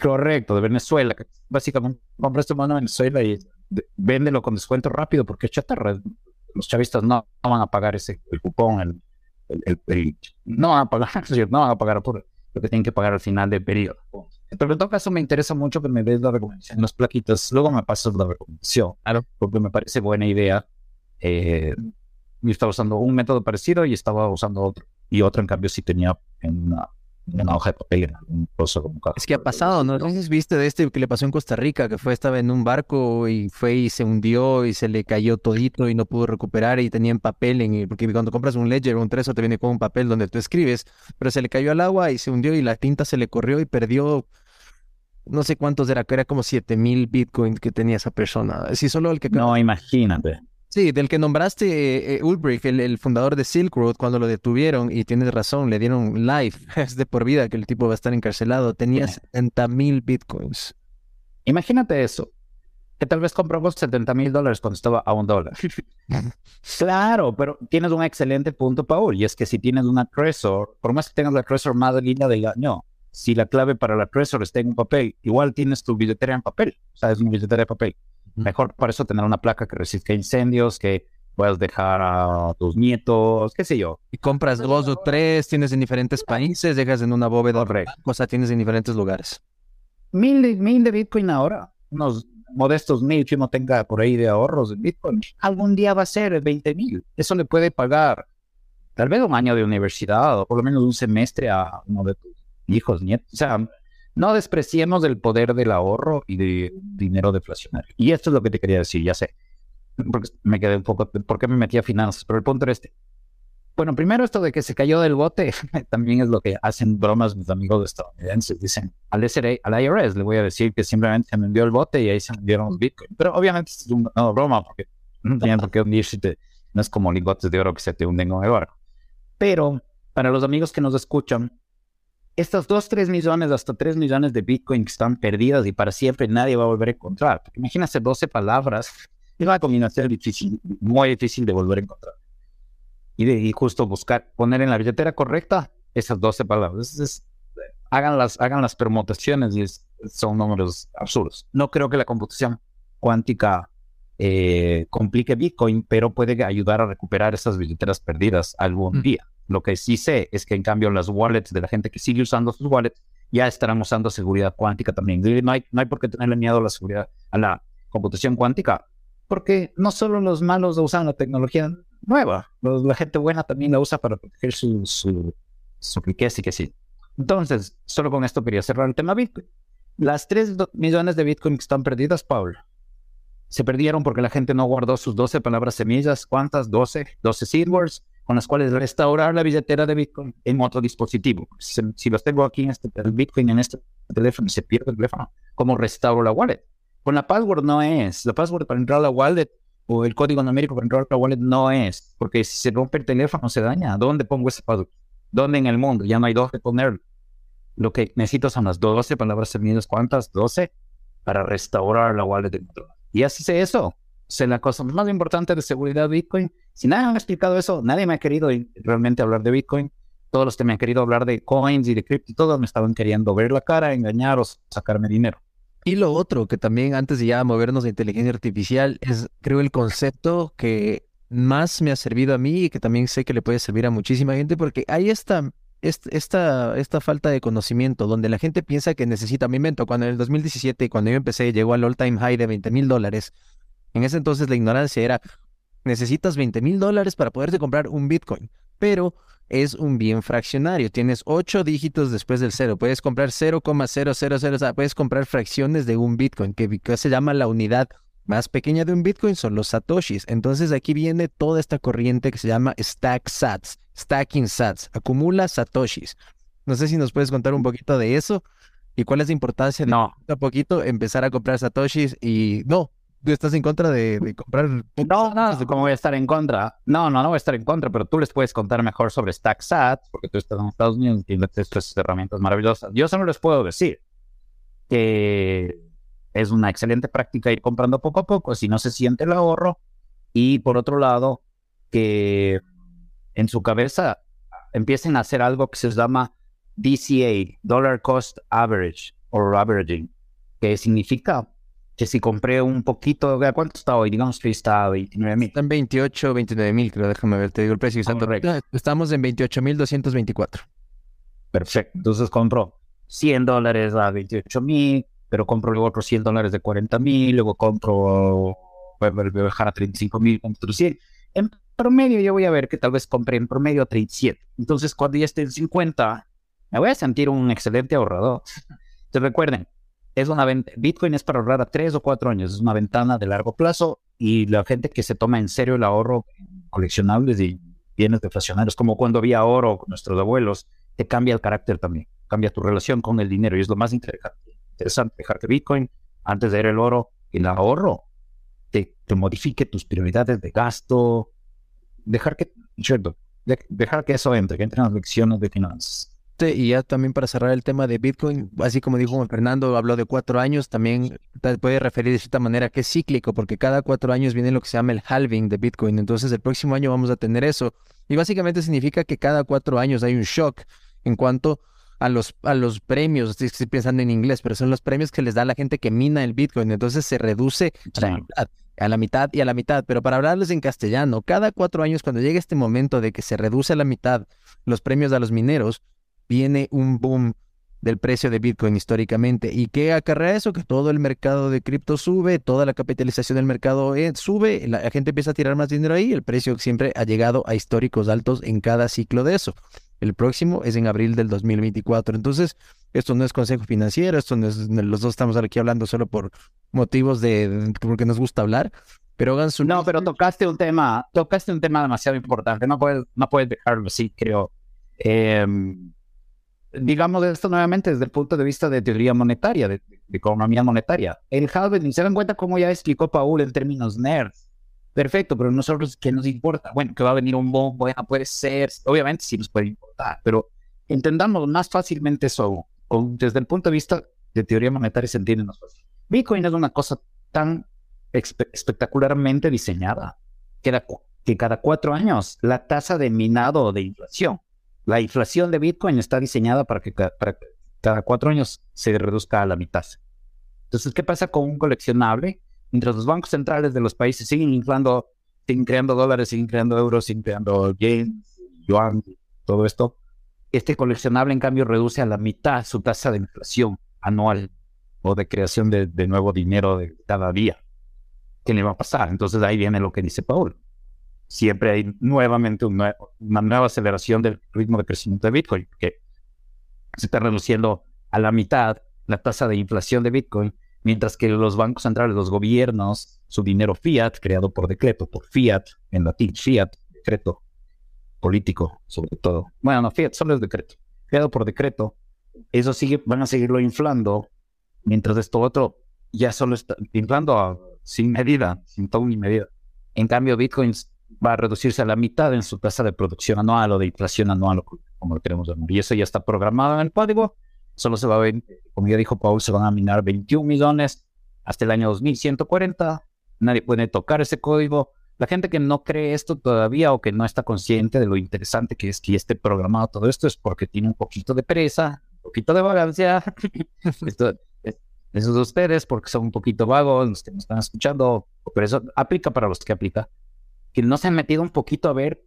C: correcto, de Venezuela. Básicamente, compras tu mano en Venezuela y de- véndelo con descuento rápido porque es chatarra. Los chavistas no, no van a pagar ese el cupón, el, el- no van a pagar, no van a pagar por lo que tienen que pagar al final del periodo. Pero en todo caso me interesa mucho que me des la recomendación, las plaquitas, luego me pasas la recomendación,
A: Claro.
C: porque me parece buena idea. Eh, yo estaba usando un método parecido y estaba usando otro. Y otro, en cambio, sí tenía en una, una hoja de papel, en algún cosa como caja.
A: Es que ha pasado, ¿no? Entonces viste de este que le pasó en Costa Rica, que fue, estaba en un barco y fue y se hundió y se le cayó todito y no pudo recuperar y tenía en papel, en, porque cuando compras un ledger o un Trezor te viene con un papel donde tú escribes, pero se le cayó al agua y se hundió y la tinta se le corrió y perdió, no sé cuántos era, que era como 7000 bitcoins que tenía esa persona. Sí, solo el que...
C: No, imagínate.
A: Sí, del que nombraste eh, eh, Ulbricht, el, el fundador de Silk Road, cuando lo detuvieron, y tienes razón, le dieron life, es de por vida que el tipo va a estar encarcelado, tenía
C: Sí.
A: 70 mil bitcoins.
C: Imagínate eso. Que tal vez compramos 70 mil dólares cuando estaba a un dólar. claro, pero tienes un excelente punto, Paul. Y es que si tienes una Trezor, por más que tengas la Trezor más linda del año, si la clave para la Trezor está en un papel, igual tienes tu billetera en papel. O sea, es una billetera de papel. Mejor para eso tener una placa que resista incendios, que puedas dejar a tus nietos, qué sé yo.
A: Y compras dos o tres, tienes en diferentes países, dejas en una bóveda,
C: Correcto.
A: cosa tienes en diferentes lugares.
C: Mil de, mil de Bitcoin ahora, unos modestos mil que uno tenga por ahí de ahorros de Bitcoin, algún día va a ser 20 mil. Eso le puede pagar tal vez un año de universidad o por lo menos un semestre a uno de tus hijos, nietos. O sea, no despreciemos el poder del ahorro y de dinero deflacionario. Y esto es lo que te quería decir, ya sé. Porque me quedé un poco, ¿por qué me metí a finanzas? Pero el punto era este. Bueno, primero esto de que se cayó del bote, también es lo que hacen bromas mis amigos estadounidenses. Dicen, al, SRA, al IRS le voy a decir que simplemente se me envió el bote y ahí se me enviaron los bitcoins. Pero obviamente es una no, broma porque no tenían por qué hundirse. te- no es como lingotes de oro que se te hunden con el barco. Pero para los amigos que nos escuchan, estos 2, 3 millones, hasta 3 millones de bitcoin que están perdidas y para siempre nadie va a volver a encontrar. Porque imagínate 12 palabras, es una combinación difícil, muy difícil de volver a encontrar y, de, y justo buscar, poner en la billetera correcta esas 12 palabras. Es- es- hagan, las, hagan las permutaciones y es- son números absurdos. No creo que la computación cuántica eh, complique Bitcoin, pero puede ayudar a recuperar esas billeteras perdidas algún
A: Mm.
C: día. Lo que sí sé es que en cambio las wallets de la gente que sigue usando sus wallets ya estarán usando seguridad cuántica también. No hay, no hay por qué tenerle miedo la seguridad, a la computación cuántica, porque no solo los malos usan la tecnología nueva, los- la gente buena también la usa para proteger su, su, su riqueza y que sí. Entonces, solo con esto quería cerrar el tema Bitcoin. Las 3 millones de Bitcoin que están perdidas, Paul, se perdieron porque la gente no guardó sus 12 palabras semillas. ¿Cuántas? 12, 12 seed words con las cuales restaurar la billetera de Bitcoin en otro dispositivo. Si, si los tengo aquí en este el Bitcoin en este teléfono se pierde el teléfono, ¿cómo restauro la wallet? Con la password no es. La password para entrar a la wallet o el código numérico para entrar a la wallet no es. Porque si se rompe el teléfono se daña. ¿Dónde pongo ese password? ¿Dónde en el mundo? Ya no hay dónde ponerlo. Lo que necesito son las 12 palabras semillas. ¿Cuántas? 12 para restaurar la wallet de otro. Y así sé eso. Es la cosa más importante de seguridad Bitcoin. Si nadie me ha explicado eso, nadie me ha querido realmente hablar de Bitcoin. Todos los que me han querido hablar de coins y de cripto todos me estaban queriendo ver la cara, engañar o sacarme dinero.
A: Y lo otro, que también antes de ya movernos a inteligencia artificial, es creo el concepto que más me ha servido a mí y que también sé que le puede servir a muchísima gente porque hay esta, est- esta, esta falta de conocimiento donde la gente piensa que necesita, me invento, cuando en el 2017, cuando yo empecé, llegó al all-time high de 20 mil dólares. En ese entonces la ignorancia era, necesitas 20 mil dólares para poderte comprar un Bitcoin, pero es un bien fraccionario. Tienes ocho dígitos después del cero. Puedes comprar 0,000, o sea, puedes comprar fracciones de un Bitcoin, que, que se llama la unidad más pequeña de un Bitcoin son los satoshis. Entonces aquí viene toda esta corriente que se llama stack sats, stacking sats, acumula satoshis. No sé si nos puedes contar un poquito de eso y cuál es la importancia de
C: No,
A: poquito a poquito empezar a comprar satoshis y no, tú estás en contra de, de comprar
C: no, no, ¿cómo voy a estar en contra? No, no, no voy a estar en contra, pero tú les puedes contar mejor sobre StackSat, porque tú estás en Estados Unidos y tienes estas herramientas maravillosas. Yo solo les puedo decir que es una excelente práctica ir comprando poco a poco, si no se siente el ahorro. Y por otro lado, que en su cabeza empiecen a hacer algo que se llama DCA, Dollar Cost Average, o Averaging, que significa que si compré un poquito, ¿a ¿cuánto está hoy? Digamos que está a 29 mil.
A: Están 28, 29 mil, creo, déjame ver, te digo el precio exacto.
C: Correcto.
A: Ah, Estamos en 28 mil 224.
C: Perfecto. Entonces compro 100 dólares a 28 mil, pero compro luego otros 100 dólares de 40 mil, luego compro, voy a bajar a 35 mil, compro otros 100. En promedio yo voy a ver que tal vez compré en promedio a 37. Entonces cuando ya esté en 50, me voy a sentir un excelente ahorrador. Entonces recuerden, es una Bitcoin es para ahorrar a 3 o 4 años, es una ventana de largo plazo y la gente que se toma en serio el ahorro coleccionables y bienes deflacionarios, como cuando había oro nuestros abuelos, te cambia el carácter también, cambia tu relación con el dinero y es lo más inter- interesante, dejar que Bitcoin, antes de ir el oro, el ahorro, te, modifique tus prioridades de gasto, dejar que, cierto, de- dejar que eso entre, que entren las lecciones de finanzas.
A: Sí, Y ya también para cerrar el tema de Bitcoin, así como dijo Fernando, habló de cuatro años, también puede referir de cierta manera que es cíclico, porque cada cuatro años viene lo que se llama el halving de Bitcoin. Entonces el próximo año vamos a tener eso. Y básicamente significa que cada cuatro años hay un shock en cuanto a los, a los premios, estoy, estoy pensando en inglés, pero son los premios que les da la gente que mina el Bitcoin. Entonces se reduce a la mitad, a la mitad y a la mitad. Pero para hablarles en castellano, cada cuatro años, cuando llegue este momento de que se reduce a la mitad los premios a los mineros, viene un boom del precio de Bitcoin históricamente. ¿Y qué acarrea eso? Que todo el mercado de cripto sube, toda la capitalización del mercado eh, sube, la, gente empieza a tirar más dinero ahí, el precio siempre ha llegado a históricos altos en cada ciclo de eso. El próximo es en abril del 2024. Entonces, esto no es consejo financiero, esto no es, los dos estamos aquí hablando solo por motivos de, porque nos gusta hablar, pero hagan su
C: No, pero tocaste un tema, tocaste un tema demasiado importante. No puedes, no puedes dejarlo así, creo. Em, digamos esto nuevamente desde el punto de vista de teoría monetaria, de, de economía monetaria. El halving, ¿se dan cuenta cómo ya explicó Paul en términos nerds? Perfecto, pero nosotros, ¿qué nos importa? Bueno, que va a venir un boom, bueno, puede ser, obviamente sí nos puede importar, pero entendamos más fácilmente eso. Con- desde el punto de vista de teoría monetaria se entiende más fácil. Bitcoin es una cosa tan espe- espectacularmente diseñada que, la que cada cuatro años la tasa de minado de inflación, la inflación de Bitcoin está diseñada para que cada cuatro años se reduzca a la mitad. Entonces, ¿qué pasa con un coleccionable? Mientras los bancos centrales de los países siguen inflando, siguen creando dólares, siguen creando euros, siguen creando yens, yuan, todo esto, este coleccionable en cambio reduce a la mitad su tasa de inflación anual o de creación de, de nuevo dinero de cada día. ¿Qué le va a pasar? Entonces ahí viene lo que dice Paul. Siempre hay nuevamente un nue- una nueva aceleración del ritmo de crecimiento de Bitcoin, que se está reduciendo a la mitad la tasa de inflación de Bitcoin, mientras que los bancos centrales, los gobiernos, su dinero fiat, creado por decreto, por fiat, en latín fiat, decreto político, sobre todo. Bueno, no, fiat solo es decreto, creado por decreto, eso sigue, van a seguirlo inflando, mientras esto otro ya solo está inflando sin medida, sin ton ni medida. En cambio, Bitcoin va a reducirse a la mitad en su tasa de producción anual o de inflación anual, como lo queremos llamar. Y eso ya está programado en el código. Solo se va a ver, como ya dijo Paul, se van a minar 21 millones hasta el año 2140. Nadie puede tocar ese código. La gente que no cree esto todavía o que no está consciente de lo interesante que es que esté programado todo esto es porque tiene un poquito de pereza, un poquito de vagancia. esto, es- esos de ustedes porque son un poquito vagos, los que me están escuchando, pero eso aplica para los que aplica. Que no se han metido un poquito a ver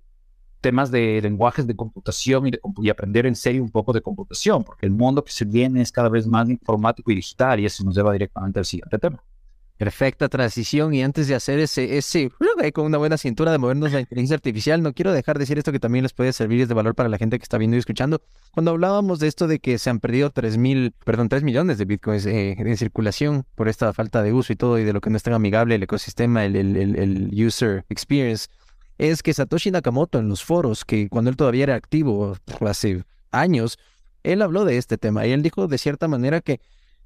C: temas de lenguajes de computación y, de y aprender en serio un poco de computación, porque el mundo que se viene es cada vez más informático y digital y eso nos lleva directamente al siguiente tema.
A: Perfecta transición y antes de hacer ese, ese ahí con una buena cintura de movernos la inteligencia artificial, no quiero dejar de decir esto que también les puede servir de valor para la gente que está viendo y escuchando. Cuando hablábamos de esto de que se han perdido 3 mil, perdón, 3 millones de bitcoins eh, en circulación por esta falta de uso y todo y de lo que no es tan amigable el ecosistema, el, el, el, el user experience, es que Satoshi Nakamoto en los foros, que cuando él todavía era activo hace años, él habló de este tema y él dijo de cierta manera que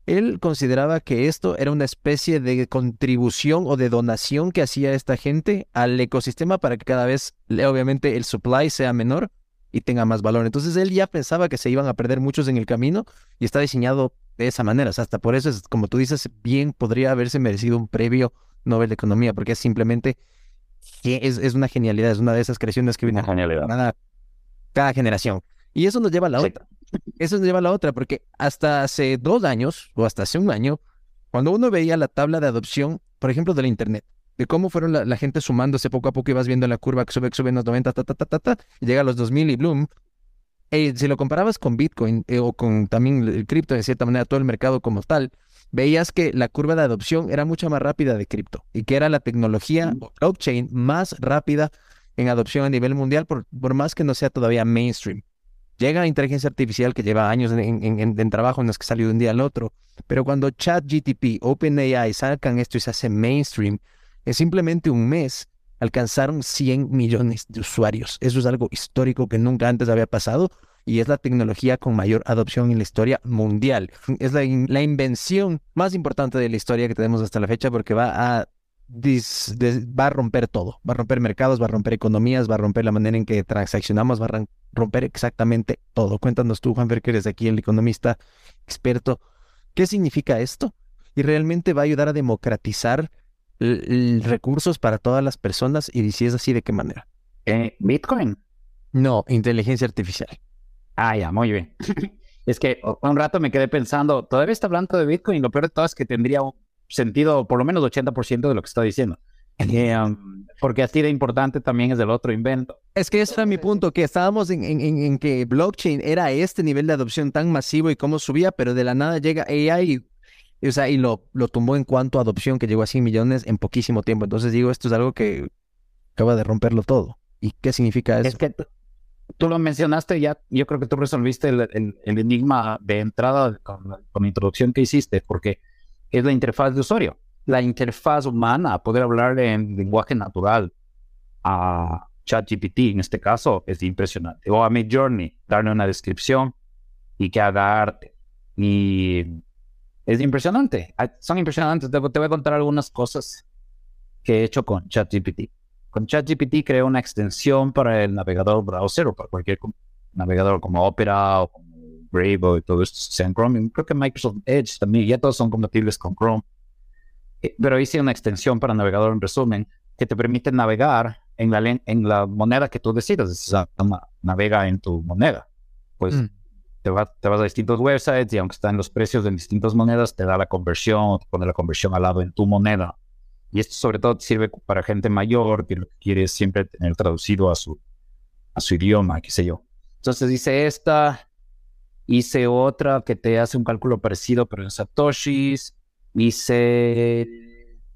A: él consideraba que esto era una especie de contribución o de donación que hacía esta gente al ecosistema para que cada vez, obviamente, el supply sea menor y tenga más valor. Entonces él ya pensaba que se iban a perder muchos en el camino y está diseñado de esa manera. O sea, hasta por eso es, como tú dices, bien podría haberse merecido un previo Nobel de Economía, porque es simplemente, es, es una genialidad, es una de esas creaciones que viene
C: Una genialidad.
A: cada, cada generación. Y eso nos lleva a la
C: Sí.
A: otra. Eso nos lleva a la otra, porque hasta hace dos años, o hasta hace un año, cuando uno veía la tabla de adopción, por ejemplo, del Internet, de cómo fueron la, la gente sumándose poco a poco y vas viendo la curva que sube, que sube en los 90, ta, ta, ta, ta, ta, y llega a los 2000 y bloom. eh, si lo comparabas con Bitcoin eh, o con también el cripto, de cierta manera, todo el mercado como tal, veías que la curva de adopción era mucho más rápida de cripto y que era la tecnología o blockchain más rápida en adopción a nivel mundial, por, por más que no sea todavía mainstream. Llega la inteligencia artificial que lleva años en, en- en- en trabajo, no es que salió de un día al otro, pero cuando ChatGTP, OpenAI sacan esto y se hace mainstream, en simplemente un mes alcanzaron 100 millones de usuarios. Eso es algo histórico que nunca antes había pasado y es la tecnología con mayor adopción en la historia mundial. Es la, in- la invención más importante de la historia que tenemos hasta la fecha porque va a, dis- des- va a romper todo. Va a romper mercados, va a romper economías, va a romper la manera en que transaccionamos, va a romper exactamente todo. Cuéntanos tú, Juan que eres aquí el economista experto. ¿Qué significa esto? Y realmente va a ayudar a democratizar recursos para todas las personas y si es así, ¿de qué manera?
C: Eh, Bitcoin.
A: No, inteligencia artificial.
C: Ah, ya, muy bien. es que un rato me quedé pensando, todavía está hablando de Bitcoin, lo peor de todo es que tendría un sentido, por lo menos 80% de lo que está diciendo. Eh, um, porque así de importante también es el otro invento.
A: Es que ese era mi punto, que estábamos en, en- en- que blockchain era este nivel de adopción tan masivo y cómo subía, pero de la nada llega AI y, o sea, y lo, lo tumbó en cuanto a adopción, que llegó a 100 millones en poquísimo tiempo. Entonces digo, esto es algo que acaba de romperlo todo. ¿Y qué significa eso?
C: Es que tú, lo mencionaste ya, yo creo que tú resolviste el, el- el enigma de entrada con, con la introducción que hiciste, porque es la interfaz de usuario. La interfaz humana, poder hablar en lenguaje natural a ChatGPT, en este caso, es impresionante. O a Midjourney, darle una descripción y que haga arte. Y es impresionante. Ah, Son impresionantes. Te, voy a contar algunas cosas que he hecho con ChatGPT. Con ChatGPT creé una extensión para el navegador browser o para cualquier navegador como Opera o como Brave o todo esto, sea en Chrome. Y Creo que Microsoft Edge también, ya todos son compatibles con Chrome. Eh, Pero hice una extensión para navegador en resumen que te permite navegar en la, en la moneda que tú decidas. O sea, na- navega en tu moneda. Pues
A: Mm.
C: te, va- te vas a distintos websites y aunque están los precios en distintas monedas, te da la conversión, te pone la conversión al lado en tu moneda. Y esto sobre todo sirve para gente mayor que lo que quiere siempre tener traducido a su, a su idioma, qué sé yo. Entonces hice esta, hice otra que te hace un cálculo parecido pero en satoshis, hice,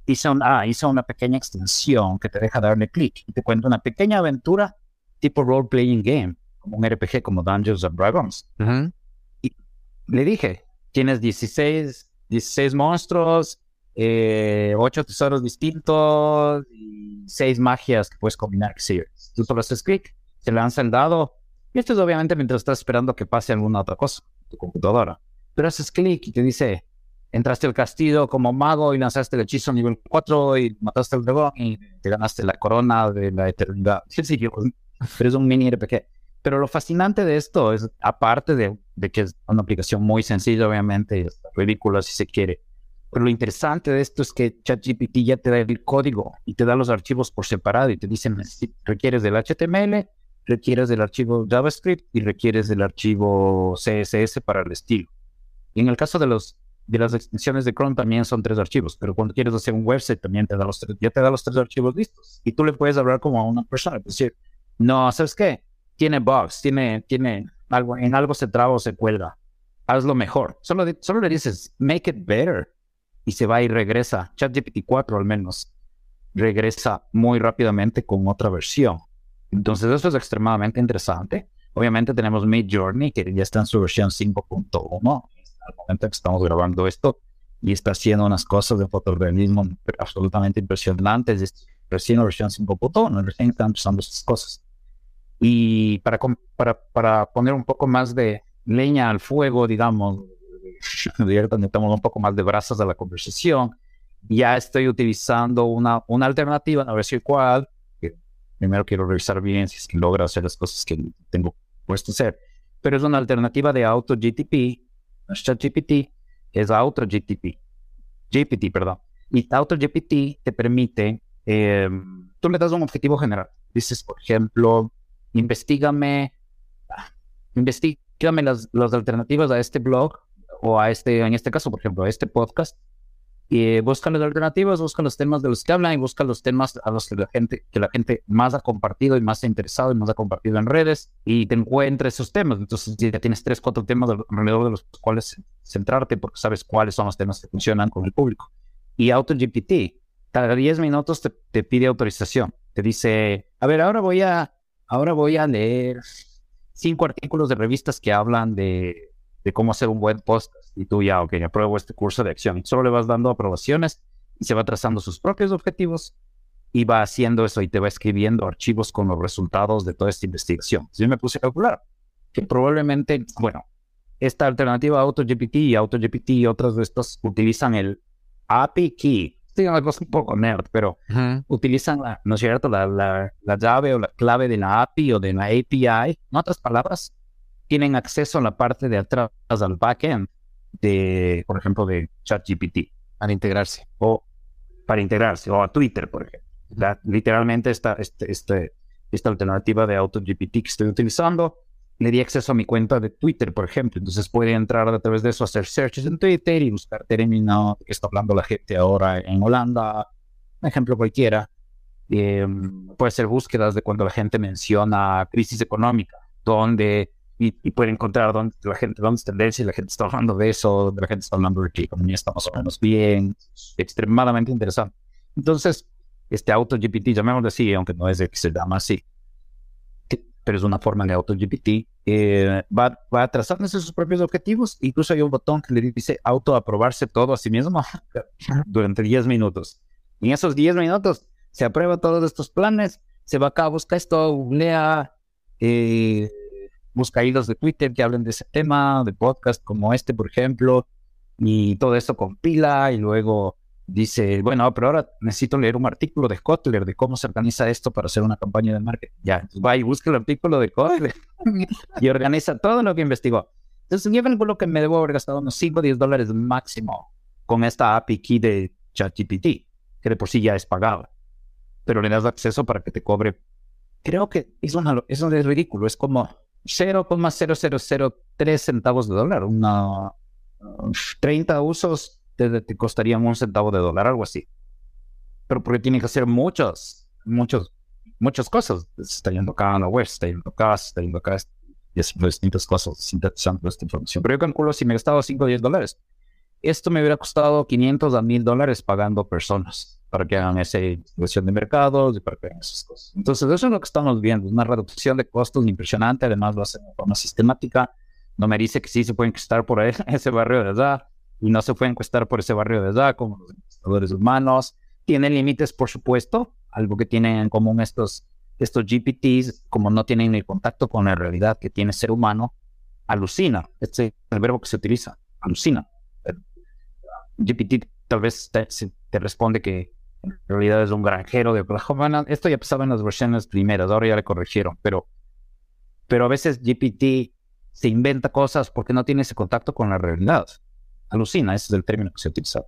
C: hice, un- ah, hice una pequeña extensión que te deja darle clic y te cuenta una pequeña aventura tipo role-playing game, como un RPG como Dungeons and Dragons
A: Ujú.
C: le dije, tienes 16, 16 monstruos, eh, 8 tesoros distintos y 6 magias que puedes combinar. sí, tú solo haces clic, se lanza el dado. Y esto es obviamente mientras estás esperando que pase alguna otra cosa tu computadora. Pero haces clic y te dice, entraste al castillo como mago y lanzaste el hechizo nivel 4 y mataste al dragón y te ganaste la corona de la eternidad. Sí, sí, pero es un mini RPG. Pero lo fascinante de esto es, aparte de, de que es una aplicación muy sencilla, obviamente, hasta ridícula si se quiere, pero lo interesante de esto es que ChatGPT ya te da el código y te da los archivos por separado y te dicen, "Necesi- requieres del HTML, requieres del archivo JavaScript y requieres del archivo CSS para el estilo. Y en el caso de los de las extensiones de Chrome también son tres archivos, pero cuando quieres hacer un website también te da los tres, ya te da los tres archivos listos. Y tú le puedes hablar como a una persona, es decir, no, ¿sabes qué? Tiene bugs, tiene, tiene algo, en algo se traba o se cuelga. Hazlo mejor. Solo, solo le dices, make it better. Y se va y regresa. ChatGPT 4 al menos. Regresa muy rápidamente con otra versión. Entonces eso es extremadamente interesante. Obviamente tenemos Mid Journey, que ya está en su versión 5.1 al momento que estamos grabando esto y está haciendo unas cosas de fotorealismo absolutamente impresionantes. Es recién la versión 5.1, recién están empezando estas cosas. Y para, para, para poner un poco más de leña al fuego, digamos, necesitamos un poco más de brazos a la conversación, ya estoy utilizando una, una alternativa, a ver si cuál, primero quiero revisar bien si es que logro hacer las cosas que tengo puesto a hacer, pero es una alternativa de AutoGTP ChatGPT es AutoGPT, GPT, perdón. Y AutoGPT te permite, em, tú le das un objetivo general. Dices, por ejemplo, investigame, investigame las, las alternativas a este blog o a este, en este caso, por ejemplo, a este podcast y busca las alternativas, busca los temas de los que hablan y busca los temas a los que la gente, que la gente más ha compartido y más ha interesado y más ha compartido en redes y te encuentres esos temas. Entonces ya tienes tres, cuatro temas alrededor de los cuales centrarte porque sabes cuáles son los temas que funcionan con el público. Y AutoGPT, cada 10 minutos te, te pide autorización. Te dice, a ver, ahora voy a, ahora voy a leer cinco artículos de revistas que hablan de de cómo hacer un buen podcast. Y tú ya, ok, apruebo este curso de acción. Solo le vas dando aprobaciones y se va trazando sus propios objetivos y va haciendo eso y te va escribiendo archivos con los resultados de toda esta investigación. Yo me puse a calcular que probablemente, bueno, esta alternativa a AutoGPT y AutoGPT y otras de estas utilizan el API Key. Sí, una cosa un poco nerd, pero utilizan, la, ¿no es cierto?, la, la, la llave o la clave de la API o de la API. En otras palabras, tienen acceso a la parte de atrás al backend de, por ejemplo, de ChatGPT.
A: Para integrarse.
C: O para integrarse, o a Twitter, por ejemplo. literalmente esta, este, este, esta alternativa de AutoGPT que estoy utilizando, le di acceso a mi cuenta de Twitter, por ejemplo. Entonces puede entrar a través de eso, hacer searches en Twitter y buscar términos que está hablando la gente ahora en Holanda, un ejemplo cualquiera. Em, puede ser búsquedas de cuando la gente menciona crisis económica, donde y, puede encontrar dónde la gente, dónde es tendencia y la gente está hablando de eso, la gente está hablando de que la economía está más o menos bien, extremadamente interesante. Entonces, este AutoGPT, llamémoslo así, aunque no es el que se llama así, pero es una forma de AutoGPT, eh, va, va trazándose sus propios objetivos. Incluso hay un botón que le dice autoaprobarse todo a sí mismo durante 10 minutos. Y en esos 10 minutos se aprueba todos estos planes, se va acá, busca esto, googlea, eh, busca hilos de Twitter que hablen de ese tema, de podcast como este, por ejemplo, y todo esto compila y luego dice, bueno, pero ahora necesito leer un artículo de Kotler de cómo se organiza esto para hacer una campaña de marketing. Ya, va y busca el artículo de Kotler y organiza todo lo que investigó. Entonces, yo lo que me debo haber gastado unos 5 o 10 dólares máximo con esta API key de ChatGPT, que de por sí ya es pagada. Pero le das acceso para que te cobre. Creo que eso, eso es ridículo. Es como 0,0003 centavos de dólar. Una, 30 usos te, te, costarían un centavo de dólar, algo así. Pero porque tiene que hacer muchos, muchos, muchas cosas. Está yendo acá a la web, está yendo acá, está yendo acá, haciendo distintas cosas, sintetizando esta información. Pero yo calculo si me he gastado 5 o 10 dólares. Esto me hubiera costado 500 a 1000 dólares pagando personas para que hagan esa investigación de mercados y para que hagan esas cosas. Entonces, eso es lo que estamos viendo, una reducción de costos impresionante, además lo hacen de forma sistemática. No me dice que sí se puede encuestar por ese barrio de edad y no se puede encuestar por ese barrio de edad como los encuestadores humanos. Tienen límites, por supuesto, algo que tienen en común estos, estos GPTs, como no tienen el contacto con la realidad que tiene el ser humano, alucina. Este es el verbo que se utiliza, alucina. GPT tal vez te, te responde que en realidad es un granjero de Oklahoma. Esto ya pasaba en las versiones primeras, ahora ya le corrigieron, pero, pero a veces GPT se inventa cosas porque no tiene ese contacto con la realidad. Alucina, ese es el término que se utiliza.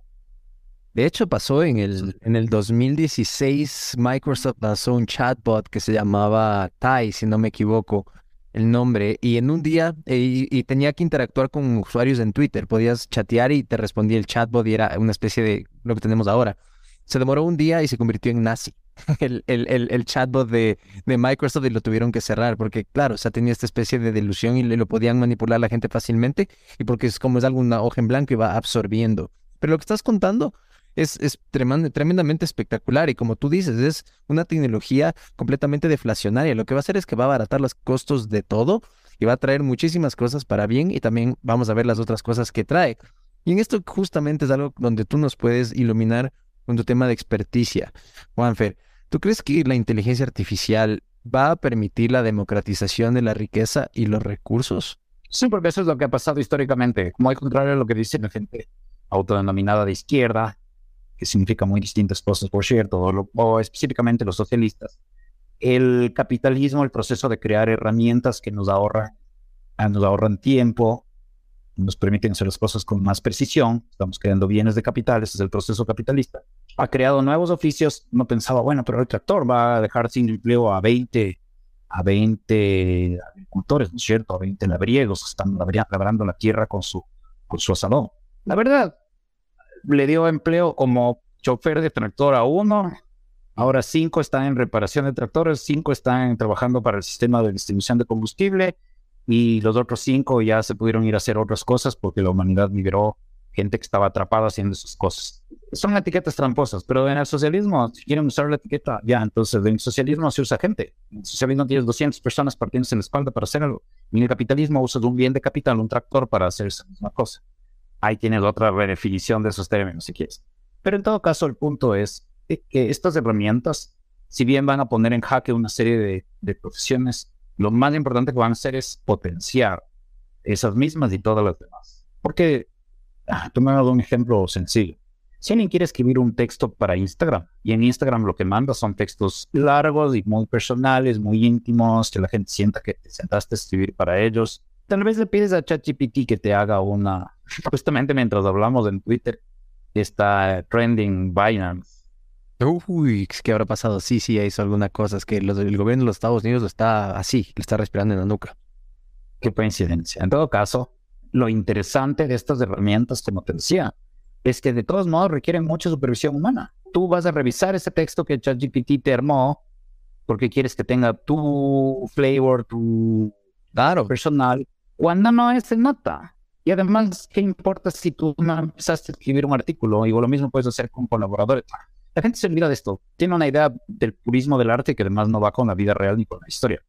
A: De hecho, pasó en el, en el 2016, Microsoft lanzó un chatbot que se llamaba Tai, si no me equivoco, el nombre y en un día eh, y, tenía que interactuar con usuarios en Twitter. Podías chatear y te respondía el chatbot y era una especie de lo que tenemos ahora. Se demoró un día y se convirtió en nazi. El, el, el, chatbot de, de Microsoft y lo tuvieron que cerrar porque, claro, o sea, tenía esta especie de delusión y lo podían manipular la gente fácilmente y porque es como es algo, una hoja en blanco y va absorbiendo. Pero lo que estás contando es, es treman- tremendamente espectacular y como tú dices, es una tecnología completamente deflacionaria. Lo que va a hacer es que va a abaratar los costos de todo y va a traer muchísimas cosas para bien y también vamos a ver las otras cosas que trae. Y en esto justamente es algo donde tú nos puedes iluminar con tu tema de experticia. Juanfer, ¿tú crees que la inteligencia artificial va a permitir la democratización de la riqueza y los recursos?
C: Sí, porque eso es lo que ha pasado históricamente. Como al contrario a lo que dice la gente autodenominada de izquierda, que significa muy distintas cosas, por cierto, o, lo- o específicamente los socialistas. El capitalismo, el proceso de crear herramientas que nos ahorran, ah, nos ahorran tiempo, nos permiten hacer las cosas con más precisión, estamos creando bienes de capital, ese es el proceso capitalista. Ha creado nuevos oficios, no pensaba, bueno, pero el tractor va a dejar sin empleo a 20, a 20 agricultores, ¿no es cierto? A 20 labriegos que están labrando la tierra con su, con su asadón. La verdad, le dio empleo como chofer de tractor a uno, ahora cinco están en reparación de tractores, cinco están trabajando para el sistema de distribución de combustible y los otros cinco ya se pudieron ir a hacer otras cosas porque la humanidad liberó gente que estaba atrapada haciendo esas cosas. Son etiquetas tramposas, pero en el socialismo, si quieren usar la etiqueta, ya, entonces en el socialismo se usa gente. En el socialismo tienes 200 personas partiéndose en la espalda para hacer algo. En el capitalismo usas un bien de capital, un tractor para hacer esa misma cosa. Ahí tienes otra redefinición de esos términos, si quieres. Pero en todo caso, el punto es que estas herramientas, si bien van a poner en jaque una serie de, profesiones, lo más importante que van a hacer es potenciar esas mismas y todas las demás. Porque, ah, dado un ejemplo sencillo. Si alguien quiere escribir un texto para Instagram, y en Instagram lo que manda son textos largos y muy personales, muy íntimos, que la gente sienta que te sentaste a escribir para ellos, tal vez le pides a ChatGPT que te haga una, justamente mientras hablamos en Twitter, está trending Binance.
A: Uy, ¿qué habrá pasado? Sí, sí, hizo alguna cosa. Es que los- el gobierno de los Estados Unidos lo está así, lo está respirando en la nuca.
C: Qué coincidencia. En todo caso, lo interesante de estas herramientas, como te decía, es que de todos modos requieren mucha supervisión humana. Tú vas a revisar ese texto que ChatGPT te armó porque quieres que tenga tu flavor, tu
A: Claro.
C: personal, cuando no es nota. Y además, ¿qué importa si tú no empezaste a escribir un artículo? Y lo mismo puedes hacer con colaboradores. La gente se olvida de esto. Tiene una idea del purismo del arte que además no va con la vida real ni con la historia.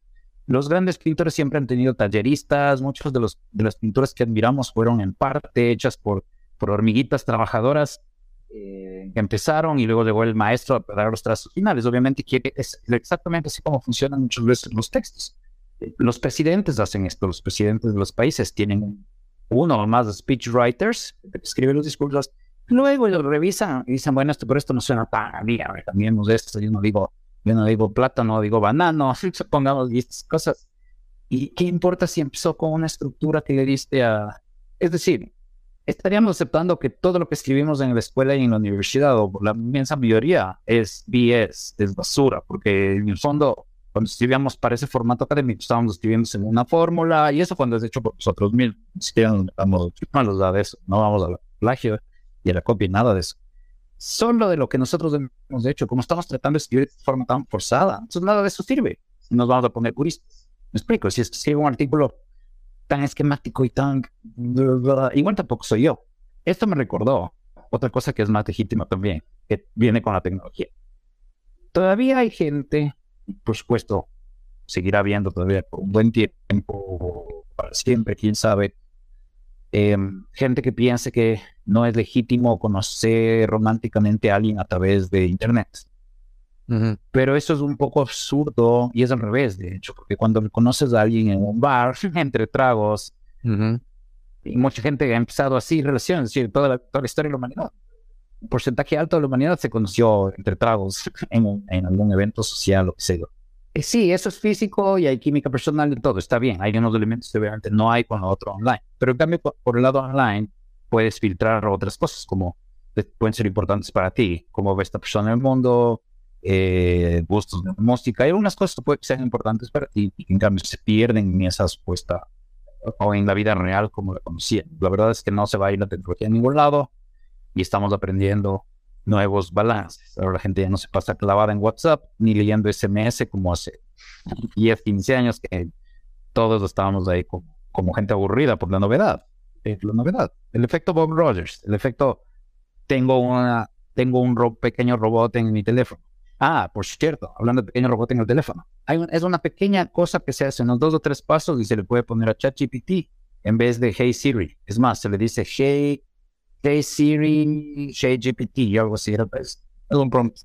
C: Los grandes pintores siempre han tenido talleristas. Muchos de, los, de las pinturas que admiramos fueron en parte hechas por, por hormiguitas trabajadoras eh, que empezaron y luego llegó el maestro a dar los trazos finales. Obviamente quiere, es exactamente así como funcionan muchas veces los textos. Los presidentes hacen esto, los presidentes de los países tienen un- uno o más speechwriters escriben los discursos, luego lo revisan y dicen, bueno, esto, pero esto no suena tan bien, a de esto, yo no digo, yo no digo plátano, digo banano, pongamos estas cosas. ¿Y qué importa si empezó con una estructura que le diste a... Es decir, estaríamos aceptando que todo lo que escribimos en la escuela y en la universidad, o la inmensa mayoría, es BS, es basura, porque en el fondo, cuando escribíamos para ese formato académico, estábamos escribiendo en una fórmula, y eso cuando es hecho por nosotros mismos, ni metamos malos de eso, no vamos al plagio y a la copia, nada de eso. Solo de lo que nosotros hemos hecho, como estamos tratando de escribir de forma tan forzada, entonces nada de eso sirve. Nos vamos a poner puristas. Me explico, si escribo un artículo tan esquemático y tan... Igual tampoco soy yo. Esto me recordó otra cosa que es más legítima también, que viene con la tecnología. Todavía hay gente, por supuesto, seguirá habiendo todavía por un buen tiempo, para siempre, quién sabe, eh, gente que piense que no es legítimo conocer románticamente a alguien a través de Internet.
A: Ujú.
C: Pero eso es un poco absurdo y es al revés, de hecho, porque cuando conoces a alguien en un bar, entre tragos,
A: Ujú.
C: y mucha gente ha empezado así relaciones, es decir, toda la, toda la historia de la humanidad. Porcentaje alto de la humanidad se conoció entre tragos en, en algún evento social o sé yo. Eh, sí, eso es físico y hay química personal y todo, está bien. Hay unos elementos que obviamente no hay con lo otro online. Pero en cambio, por, el lado online, puedes filtrar otras cosas como que pueden ser importantes para ti, cómo ve esta persona en el mundo, eh, gustos de música. Hay algunas cosas que pueden ser importantes para ti y que en cambio se pierden en esa supuesta o en la vida real como la conocían. La verdad es que no se va a ir la tecnología a ningún lado y estamos aprendiendo nuevos balances. Ahora la gente ya no se pasa clavada en WhatsApp ni leyendo SMS como hace 10, 15 años que todos estábamos ahí como, como gente aburrida por la novedad. Es la novedad. El efecto Bob Rogers, el efecto tengo una tengo un pequeño robot en mi teléfono. Ah, por cierto, hablando de pequeño robot en el teléfono. Es una pequeña cosa que se hace en los dos o tres pasos y se le puede poner a ChatGPT en vez de Hey Siri. Es más, se le dice Hey, hey Siri, Hey GPT y algo así. Es un prompt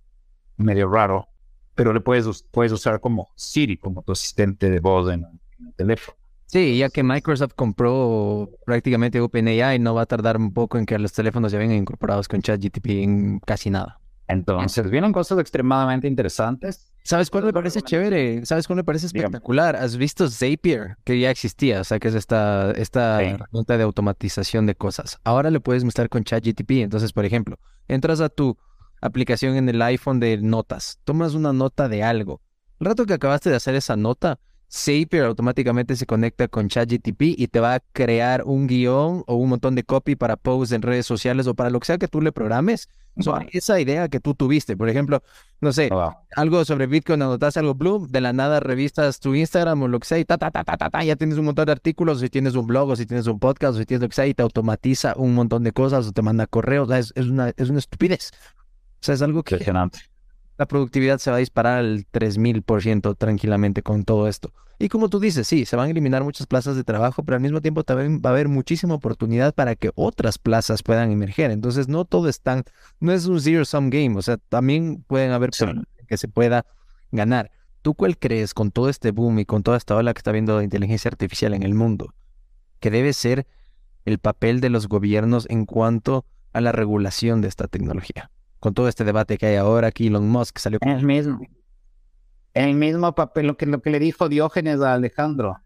C: medio raro, pero le puedes, puedes usar como Siri, como tu asistente de voz en, en el teléfono.
A: Sí, ya que Microsoft compró prácticamente OpenAI, no va a tardar un poco en que los teléfonos ya vengan incorporados con ChatGPT en casi nada.
C: Entonces, vienen cosas extremadamente interesantes.
A: ¿Sabes cuál me parece chévere? ¿Sabes cuál me parece
C: Dígame.
A: espectacular? ¿Has visto Zapier? Que ya existía, o sea, que es esta, esta
C: Sí.
A: herramienta de automatización de cosas. Ahora le puedes mostrar con ChatGPT. Entonces, por ejemplo, entras a tu aplicación en el iPhone de notas, tomas una nota de algo. El rato que acabaste de hacer esa nota, Zapier automáticamente se conecta con ChatGPT y te va a crear un guion o un montón de copy para posts en redes sociales o para lo que sea que tú le programes. sobre esa idea que tú tuviste. Por ejemplo, no sé,
C: Wow.
A: algo sobre Bitcoin, anotas algo blue, de la nada revistas tu Instagram o lo que sea y ta, ta, ta, ta, ta, ta, ya tienes un montón de artículos, si tienes un blog o si tienes un podcast o si tienes lo que sea y te automatiza un montón de cosas o te manda correos, o sea, es, es una, es una estupidez. O sea, es algo que
C: Impresionante.
A: La productividad se va a disparar al 3000% tranquilamente con todo esto. Y como tú dices, sí, se van a eliminar muchas plazas de trabajo, pero al mismo tiempo también va a haber muchísima oportunidad para que otras plazas puedan emerger. Entonces, no todo es tan, no es un zero sum game, o sea, también pueden haber
C: Sí.
A: que se pueda ganar. ¿Tú cuál crees con todo este boom y con toda esta ola que está viendo de inteligencia artificial en el mundo, que debe ser el papel de los gobiernos en cuanto a la regulación de esta tecnología? Con todo este debate que hay ahora, que Elon Musk salió
C: El mismo. El mismo papel, lo que, lo que le dijo Diógenes a Alejandro,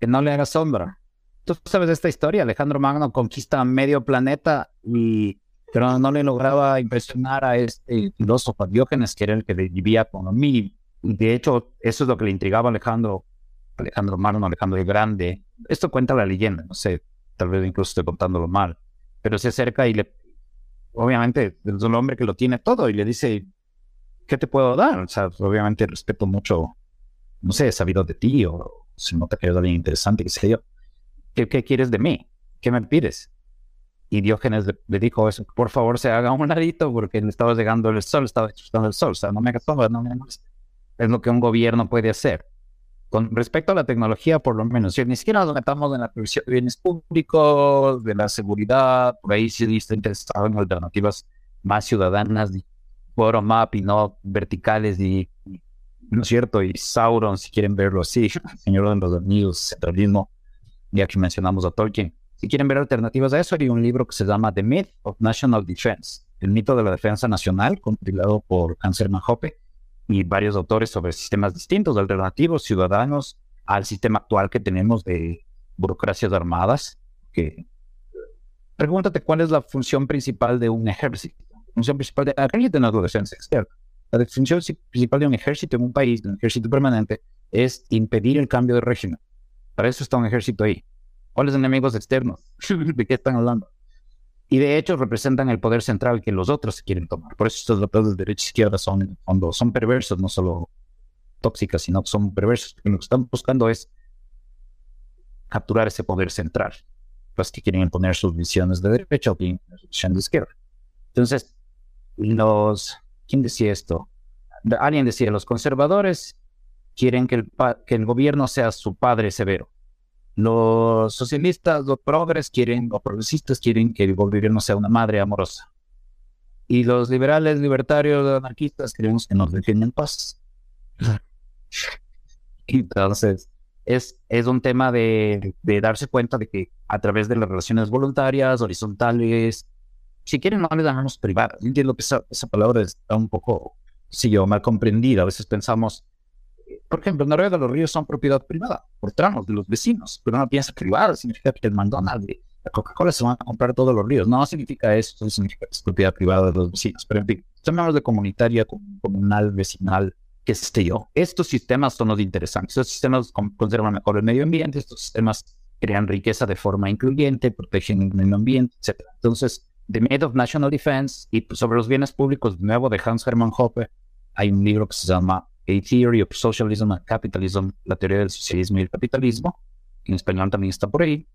C: que no le haga sombra. Tú sabes esta historia, Alejandro Magno conquista medio planeta y pero no le lograba impresionar a este filósofo Diógenes, que era el que vivía con mí. De hecho, eso es lo que le intrigaba a Alejandro, Alejandro Magno, Alejandro el Grande. Esto cuenta la leyenda, no sé, tal vez incluso estoy contándolo mal, pero se acerca y le, obviamente, es un hombre que lo tiene todo y le dice, ¿qué te puedo dar? O sea, obviamente respeto mucho, no sé, sabido de ti o se nota que eres alguien interesante, qué sé yo. ¿Qué, qué quieres de mí? ¿Qué me pides? Y Diógenes le, le dijo eso, por favor se haga un ladito porque le estaba llegando el sol, estaba disfrutando el sol, o sea, no me hagas sombra, no me moleste. Es lo que un gobierno puede hacer. Con respecto a la tecnología, por lo menos, ni siquiera nos metamos en la provisión de bienes públicos, de la seguridad, por ahí sí estoy interesado alternativas más ciudadanas, de bottom up y no verticales y, ¿no es cierto? Y Sauron, si quieren verlo así, Señor de los Anillos, centralismo, ya que mencionamos a Tolkien. Si quieren ver alternativas a eso, hay un libro que se llama The Myth of National Defense, el mito de la defensa nacional, compilado por Anselm Hoppe y varios autores sobre sistemas distintos, alternativos, ciudadanos, al sistema actual que tenemos de burocracias armadas. Pregúntate cuál es la función principal de un ejército. La función principal de ejército la defensa externa. La función principal de un ejército en un país, un ejército permanente, es impedir el cambio de régimen. Para eso está un ejército ahí. ¿Cuáles enemigos externos? ¿De qué están hablando? Y de hecho representan el poder central que los otros quieren tomar. Por eso estos votos de derecha e izquierda son, fondo, son perversos, no solo tóxicas, sino que son perversos. Lo que están buscando es capturar ese poder central. Los que quieren imponer sus visiones de derecha o quieren imponer sus visiones de izquierda. Entonces, los... ¿Quién decía esto? Alguien decía, los conservadores quieren que el, que el gobierno sea su padre severo. Los socialistas, los progres quieren, o progresistas quieren que el gobierno sea una madre amorosa. Y los liberales, libertarios, anarquistas queremos que nos dejen en paz. Entonces, es, es un tema de, de darse cuenta de que a través de las relaciones voluntarias, horizontales, si quieren, no les llamamos privadas. Entiendo que esa, esa palabra está un poco, sí, yo mal comprendida. A veces pensamos, por ejemplo, en Noruega los ríos son propiedad privada, por tramos de los vecinos, pero no piensa privada, significa que el McDonald's, la Coca-Cola se van a comprar todos los ríos. No significa eso, significa que es propiedad privada de los vecinos. Pero en fin, llamamos de comunitaria, comunal, vecinal, qué sé yo. Estos sistemas son los interesantes. Estos sistemas conservan mejor el medio ambiente, estos sistemas crean riqueza de forma incluyente, protegen el medio ambiente, etc. Entonces, The Myth of National Defense y sobre los bienes públicos, de nuevo, de Hans Hermann Hoppe, hay un libro que se llama A Theory of Socialism and Capitalism, la teoría del socialismo y el capitalismo. En español también está por ahí.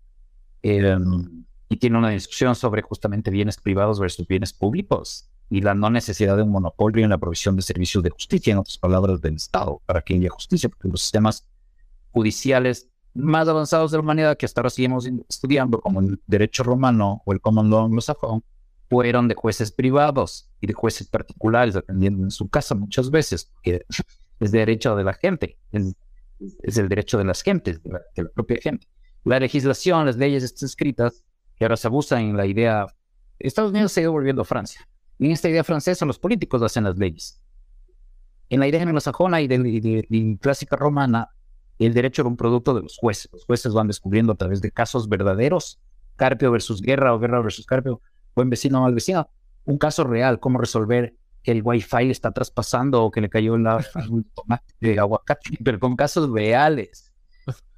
C: Em, y tiene una discusión sobre justamente bienes privados versus bienes públicos y la no necesidad de un monopolio en la provisión de servicios de justicia, en otras palabras, del Estado, para que haya justicia, porque los sistemas judiciales más avanzados de la humanidad que hasta ahora seguimos estudiando, como el derecho romano o el common law anglosajón, fueron de jueces privados y de jueces particulares, dependiendo en su casa muchas veces, que es derecho de la gente, es, el derecho de las gentes, de la, propia gente. La legislación, las leyes están escritas, que ahora se abusan en la idea, Estados Unidos se ha ido volviendo a Francia. En esta idea francesa, los políticos hacen las leyes. En la idea anglosajona y de, clásica romana, el derecho era un producto de los jueces. Los jueces van descubriendo a través de casos verdaderos, Carpio versus Guerra o Guerra versus Carpio, buen vecino o mal vecino, un caso real, cómo resolver que el wifi está traspasando o que le cayó la de aguacate, pero con casos reales.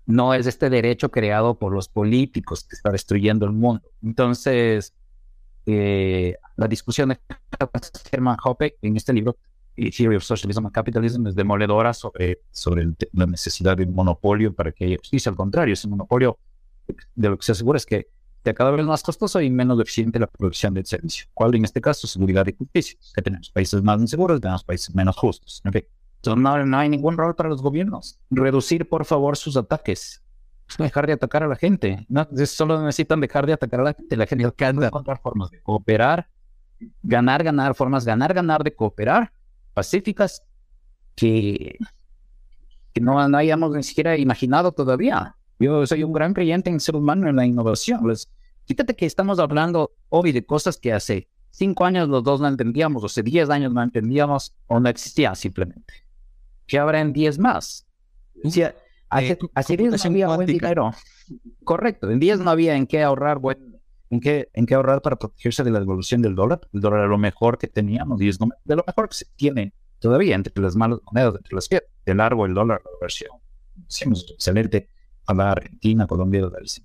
C: No es este derecho creado por los políticos que está destruyendo el mundo. Entonces, eh, la discusión de Herman Hoppe en este libro, Theory of Socialism and Capitalism, es demoledora sobre, sobre la necesidad de un monopolio para que justicia. Al contrario, ese monopolio de lo que se asegura es que cada vez más costoso y menos eficiente la producción del servicio. ¿Cuál en este caso? Seguridad y justicia. Tenemos países más inseguros, tenemos países menos justos. Fin, entonces no, hay ningún rol para los gobiernos. Reducir, por favor, sus ataques dejar de atacar a la gente. Solo necesitan dejar de atacar a la gente. La gente de encontrar formas de cooperar, ganar, ganar, formas, ganar, ganar de cooperar pacíficas que, que no, no hayamos ni siquiera imaginado todavía. Yo soy un gran creyente en ser humano, en la innovación. Les, fíjate que estamos hablando hoy de cosas que hace cinco años los dos no entendíamos, o hace diez años no entendíamos o no existían simplemente. Que habrá en diez más. O sea, Hace, hace días no había buen dinero. Correcto. En días no había en qué ahorrar buen, en qué, en qué ahorrar para protegerse de la devolución del dólar. El dólar era lo mejor que teníamos y es de lo mejor que se tiene todavía entre las malas monedas, entre las que de largo el dólar, la versión. Hicimos excelente a la Argentina, Colombia, Brasil.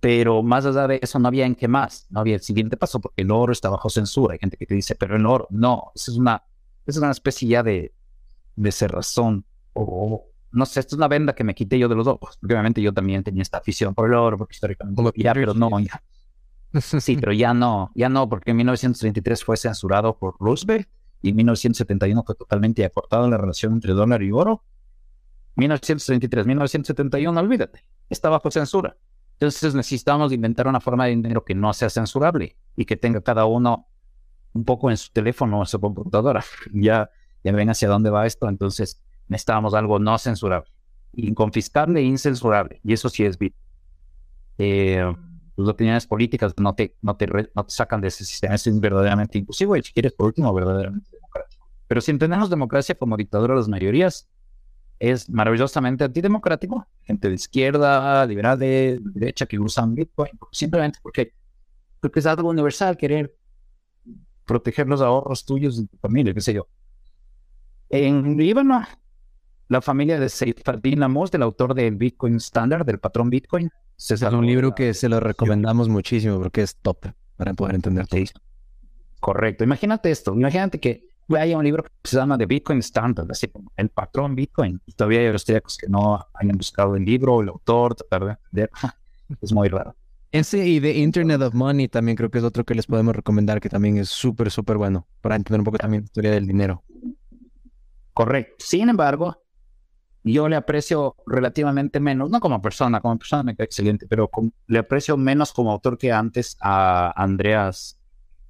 C: Pero más allá de eso, no había en qué más. No había el siguiente paso porque el oro está bajo censura. Hay gente que te dice, pero el oro, no, es una, es una especie ya de, de cerrazón o, no sé, esto es una venda que me quité yo de los ojos, porque obviamente yo también tenía esta afición por el oro, porque históricamente ya, pero no, ya. Sí, pero ya no, ya no, porque en 1933 fue censurado por Roosevelt y en 1971 fue totalmente acortada la relación entre dólar y oro. 1933, 1971, olvídate, está bajo censura. Entonces necesitamos inventar una forma de dinero que no sea censurable y que tenga cada uno un poco en su teléfono o en su computadora. Ya, ya ven hacia dónde va esto. Entonces, necesitábamos algo no censurable, inconfiscable e incensurable, y eso sí es bit. Eh, tus opiniones políticas no te, no, te no te sacan de ese sistema, es verdaderamente inclusivo y si quieres por último, verdaderamente democrático. Pero si entendemos democracia como dictadura de las mayorías, es maravillosamente antidemocrático. Gente de izquierda, liberal de derecha que usan Bitcoin, simplemente porque, porque es algo universal querer proteger los ahorros tuyos de tu familia, qué sé yo. En Líbano la familia de Seyfadin Amos, del autor del Bitcoin Standard, del patrón Bitcoin.
A: Es un libro que se lo recomendamos muchísimo porque es top para poder entender todo.
C: Correcto. Imagínate esto. Imagínate que hay un libro que se llama The Bitcoin Standard, así como el patrón Bitcoin. Y todavía hay austríacos que no hayan buscado el libro, el autor, tratar de Es muy raro.
A: Ese y The Internet of Money también creo que es otro que les podemos recomendar, que también es súper, súper bueno para entender un poco también la historia del dinero.
C: Correcto. Sin embargo, yo le aprecio relativamente menos, no como persona, como persona me cae excelente, pero le aprecio menos como autor que antes a Andreas,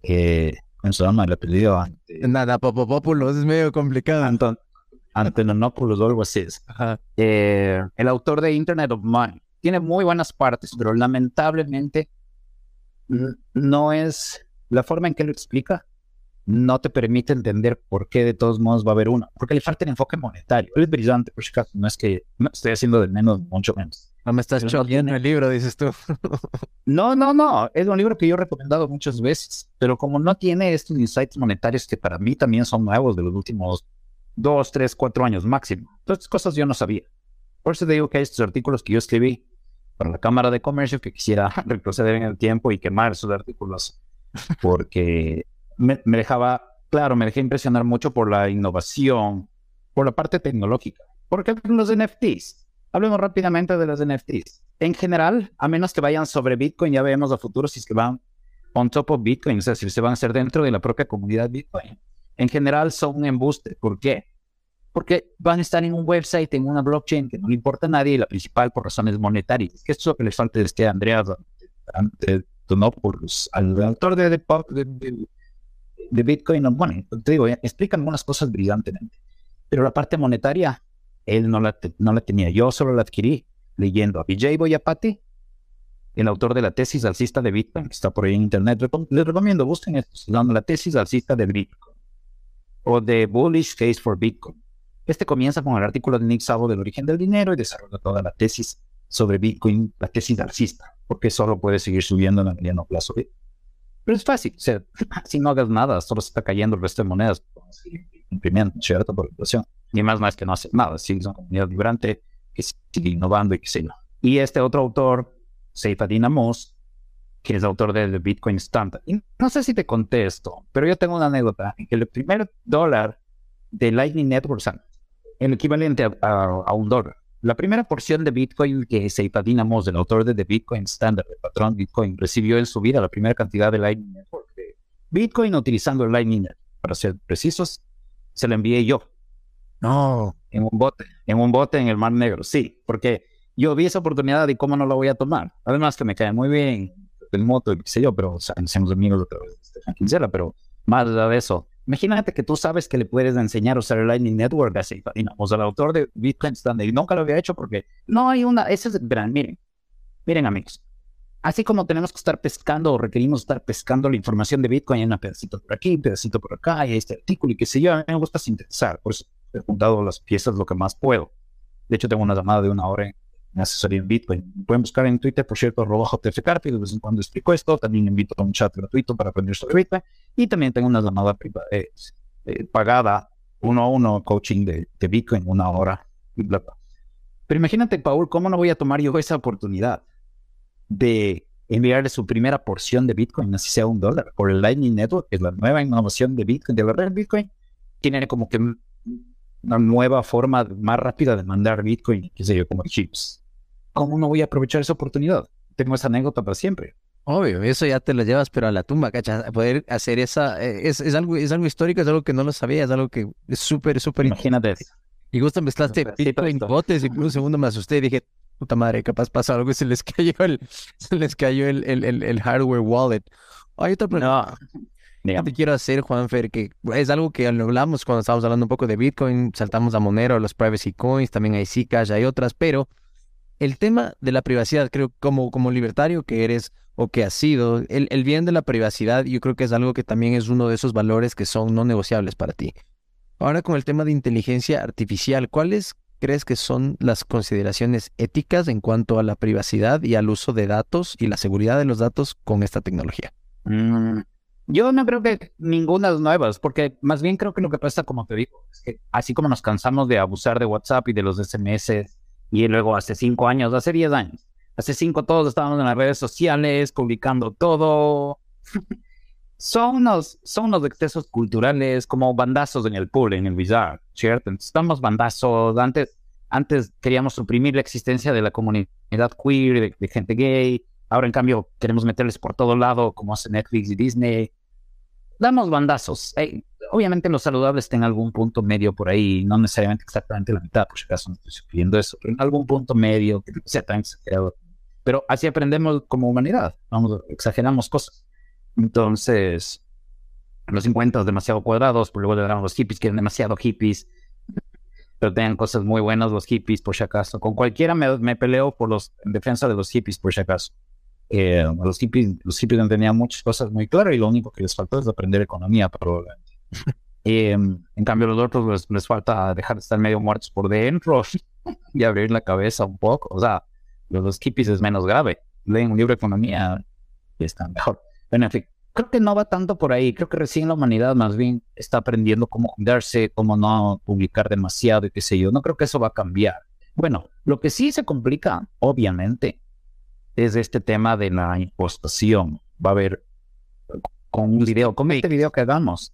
C: eh, ¿cómo se llama el apellido?
A: Ante, Nada, Popopópulos, es medio complicado.
C: Anton, Antonopoulos o algo así eh, el autor de Internet of Money. Tiene muy buenas partes, pero lamentablemente no es la forma en que lo explica no te permite entender por qué de todos modos va a haber uno, porque le falta el enfoque monetario. es brillante, por si acaso, no es que no estoy haciendo de menos, mucho menos.
A: No me estás choteando el libro, dices tú.
C: No, no, no. Es un libro que yo he recomendado muchas veces, pero como no tiene estos insights monetarios que para mí también son nuevos de los últimos dos, tres, cuatro años máximo. Estas cosas yo no sabía. Por eso te digo que hay estos artículos que yo escribí para la Cámara de Comercio que quisiera retroceder en el tiempo y quemar esos artículos porque me, me dejaba, claro, me dejé impresionar mucho por la innovación, por la parte tecnológica. Porque los NFTs, hablemos rápidamente de los NFTs. En general, a menos que vayan sobre Bitcoin, ya vemos a futuro si es que van on top of Bitcoin, o sea, si se van a hacer dentro de la propia comunidad Bitcoin. En general son un embuste. ¿Por qué? Porque van a estar en un website, en una blockchain que no le importa a nadie y la principal por razones monetarias. Que esto es lo que les falta este Andreas Antonopoulos, al autor de, de, de, de, de Bitcoin. Bueno, te digo, explican algunas cosas brillantemente. Pero la parte monetaria, él no la, no la tenía. Yo solo la adquirí leyendo a Vijay Boyapati, el autor de la tesis alcista de Bitcoin, que está por ahí en internet. Les recomiendo, busquen esto, la tesis alcista de Bitcoin o The Bullish Case for Bitcoin. Este comienza con el artículo de Nick Szabo del origen del dinero y desarrolla toda la tesis sobre Bitcoin, la tesis alcista, porque solo puede seguir subiendo en el mediano plazo. Pero es fácil, o sea, si no hagas nada, solo se está cayendo el resto de monedas, imprimiendo, ¿cierto? Por la inflación. Y más es que no haces nada, es una comunidad vibrante que sigue innovando y que yo. Y este otro autor, Seyfadin Amos, que es autor del Bitcoin Standard. Y no sé si te conté esto, pero yo tengo una anécdota en que el primer dólar de Lightning Network, el equivalente a- a un dólar, la primera porción de Bitcoin que Seyfadin Amos, el autor de The Bitcoin Standard, el patrón Bitcoin, recibió en su vida, la primera cantidad de Lightning Network de Bitcoin utilizando el Lightning Network, para ser precisos, se la envié yo
A: No.
C: en un bote, en un bote en el Mar Negro, sí, porque yo vi esa oportunidad y cómo no la voy a tomar. Además que me cae muy bien el moto y qué sé yo, pero o sea, amigos de Kinsella, pero más allá de eso, imagínate que tú sabes que le puedes enseñar a usar el Lightning Network así, digamos, al autor de Bitcoin Standard nunca lo había hecho porque no hay una, ese es, verán, miren, miren amigos, así como tenemos que estar pescando o requerimos estar pescando la información de Bitcoin, hay un pedacito por aquí, pedacito por acá, y este artículo y qué sé yo, a mí me gusta sintetizar, por eso he juntado las piezas lo que más puedo. De hecho, tengo una llamada de una hora en en asesoría en Bitcoin. Pueden buscar en Twitter, por cierto, arroba JTFCarpi, de vez en cuando explico esto. También invito a un chat gratuito para aprender sobre Bitcoin. Y también tengo una llamada eh, eh, pagada, uno a uno, coaching de, Bitcoin, una hora. Pero imagínate, Paul, ¿cómo no voy a tomar yo esa oportunidad de enviarle su primera porción de Bitcoin, así sea un dólar, por el Lightning Network, que es la nueva innovación de Bitcoin, de la red Bitcoin? Tiene como que una nueva forma más rápida de mandar Bitcoin, qué sé yo, como chips. ¿Cómo no voy a aprovechar esa oportunidad? Tengo esa anécdota para siempre.
A: Obvio, eso ya te lo llevas, pero a la tumba, ¿cachas? Poder hacer esa, eh, es, es algo, es algo histórico, es algo que no lo sabía, es algo que es súper, súper
C: Imagínate eso.
A: Y justo mezclaste Bitcoin
C: esto.
A: botes y por un segundo me asusté y dije, puta madre, capaz pasa algo y se les cayó el, se les cayó el, el, el, el hardware wallet. Hay otra pregunta
C: No. Digamos,
A: te quiero hacer, Juanfer, que es algo que hablamos cuando estábamos hablando un poco de Bitcoin, saltamos a Monero, los privacy coins, también hay Zcash, hay otras, pero el tema de la privacidad, creo, como, como libertario que eres o que has sido, el, el bien de la privacidad, yo creo que es algo que también es uno de esos valores que son no negociables para ti. Ahora con el tema de inteligencia artificial, ¿cuáles crees que son las consideraciones éticas en cuanto a la privacidad y al uso de datos y la seguridad de los datos con esta tecnología?
C: mm, yo no creo que ninguna nuevas, porque más bien creo que lo que pasa, como te digo, es que así como nos cansamos de abusar de WhatsApp y de los SMS, y luego hace cinco años, hace diez años, hace cinco todos estábamos en las redes sociales, publicando todo. son unos, son excesos culturales como bandazos en el pool, en el bizarre, ¿cierto? Estamos bandazos. Antes, antes queríamos suprimir la existencia de la comunidad queer, de, de gente gay. Ahora, en cambio, queremos meterles por todo lado, como hace Netflix y Disney. Damos bandazos. Eh, obviamente, los saludables están en algún punto medio por ahí, no necesariamente exactamente la mitad, por si acaso no estoy sugiriendo eso, pero en algún punto medio, que no sea tan exagerado. Pero así aprendemos como humanidad. Vamos, exageramos cosas. Entonces, los 50 demasiado cuadrados, por luego le damos los hippies que eran demasiado hippies, pero tenían cosas muy buenas los hippies, por si acaso. Con cualquiera me, me peleo por los, en defensa de los hippies, por si acaso. Eh, los hippies, los hippies tenían muchas cosas muy claras y lo único que les faltó es aprender economía, probablemente. Eh, en cambio, los otros les, les falta dejar de estar medio muertos por dentro y abrir la cabeza un poco. O sea, Los, los hippies es menos grave. Leen un libro de economía y están mejor. En fin, creo que no va tanto por ahí. Creo que recién la humanidad más bien está aprendiendo cómo cuidarse, cómo no publicar demasiado y qué sé yo. No creo que eso va a cambiar. Bueno, lo que sí se complica, obviamente, es este tema de la impostación. Va a haber con un video, con este video que hagamos.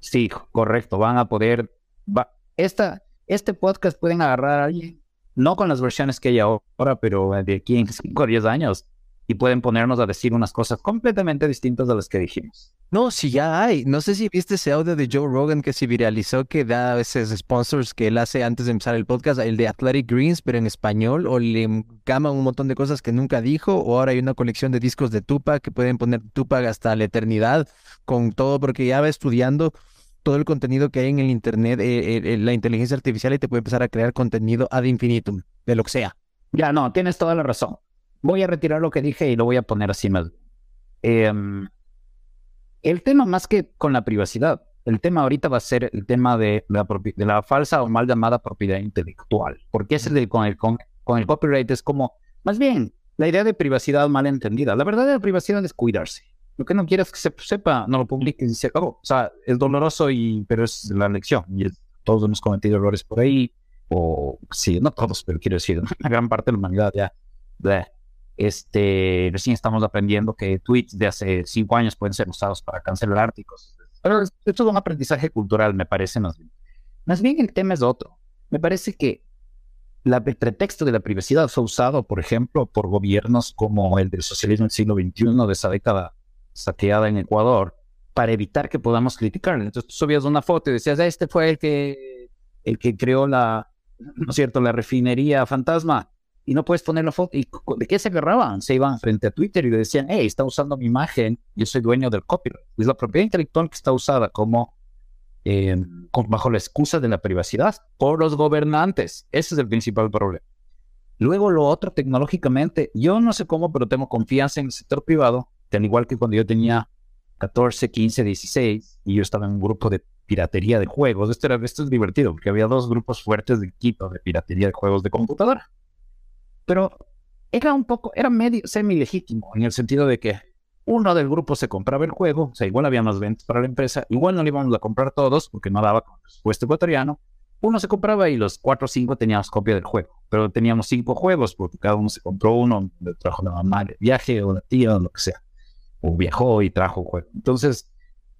C: Sí, correcto, van a poder, va, esta, este podcast pueden agarrar a alguien, no con las versiones que hay ahora, pero de aquí en 5 o 10 años, y pueden ponernos a decir unas cosas completamente distintas a las que dijimos.
A: No, sí ya hay. No sé si viste ese audio de Joe Rogan que se viralizó, que da esos sponsors que él hace antes de empezar el podcast, el de Athletic Greens, pero en español, o le cama un montón de cosas que nunca dijo, o ahora hay una colección de discos de Tupac que pueden poner Tupac hasta la eternidad con todo, porque ya va estudiando todo el contenido que hay en el Internet, eh, eh, eh, la inteligencia artificial, y te puede empezar a crear contenido ad infinitum, de lo que sea.
C: Ya, no, tienes toda la razón. Voy a retirar lo que dije y lo voy a poner así más. Em, el tema más que con la privacidad, el tema ahorita va a ser el tema de la, de la falsa o mal llamada propiedad intelectual, porque es el de- con, el, con, con el copyright es como, más bien, la idea de privacidad mal entendida. La verdad de la privacidad es cuidarse. Lo que no quieres que se sepa, no lo publiques y se acabó. O sea, es doloroso, y, pero es la lección. Y es- todos hemos cometido errores por ahí, o sí, no todos, pero quiero decir, una gran parte de la humanidad ya. bleh. Este, recién estamos aprendiendo que tweets de hace cinco años pueden ser usados para cancelar artículos. Pero es- esto es un aprendizaje cultural, me parece más bien. Más bien el tema es otro. Me parece que la, el pretexto de la privacidad fue usado, por ejemplo, por gobiernos como el del socialismo del siglo XXI de esa década saqueada en Ecuador, para evitar que podamos criticarle. Entonces tú subías una foto y decías, este fue el que, el que creó la, ¿no es cierto?, la refinería fantasma. Y no puedes poner la foto. ¿Y de qué se agarraban? Se iban frente a Twitter y le decían, hey, está usando mi imagen, yo soy dueño del copyright. Es la propiedad intelectual que está usada como eh, con- bajo la excusa de la privacidad por los gobernantes. Ese es el principal problema. Luego lo otro tecnológicamente, yo no sé cómo, pero tengo confianza en el sector privado, al igual que cuando yo tenía 14, 15, 16 y yo estaba en un grupo de piratería de juegos. Esto, era, esto es divertido porque había dos grupos fuertes de equipo de piratería de juegos de computadora. Pero era un poco, era medio semi legítimo en el sentido de que uno del grupo se compraba el juego, o sea, igual había más ventas para la empresa, igual no lo íbamos a comprar todos porque no daba con el presupuesto ecuatoriano. Uno se compraba y los cuatro o cinco teníamos copia del juego, pero teníamos cinco juegos porque cada uno se compró uno, le trajo la mamá de viaje o la tía o lo que sea, o viajó y trajo un juego. Entonces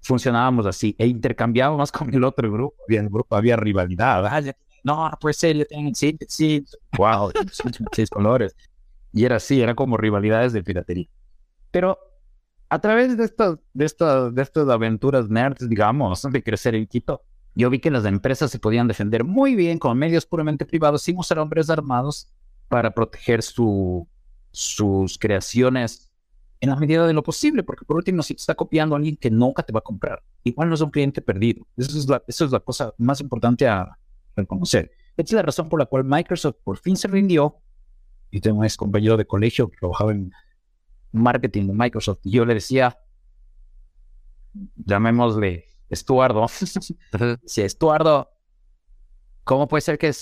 C: funcionábamos así e intercambiábamos con el otro grupo. Había, el grupo había rivalidad. Ah, ya- no, no puede ser, yo tengo sí, sí, wow, seis colores. Y era así, era como rivalidades de piratería. Pero a través de estas, de estas, de estas aventuras nerds, digamos, de crecer en Quito, yo vi que las empresas se podían defender muy bien con medios puramente privados sin usar hombres armados para proteger su, sus creaciones en la medida de lo posible, porque por último, si te está copiando a alguien que nunca te va a comprar, igual no es un cliente perdido. Eso es la, eso es la cosa más importante a reconocer. Esta es la razón por la cual Microsoft por fin se rindió. Y tengo un ex compañero de colegio que trabajaba en marketing de Microsoft. Y yo le decía, llamémosle Estuardo. si Estuardo, ¿cómo puede ser que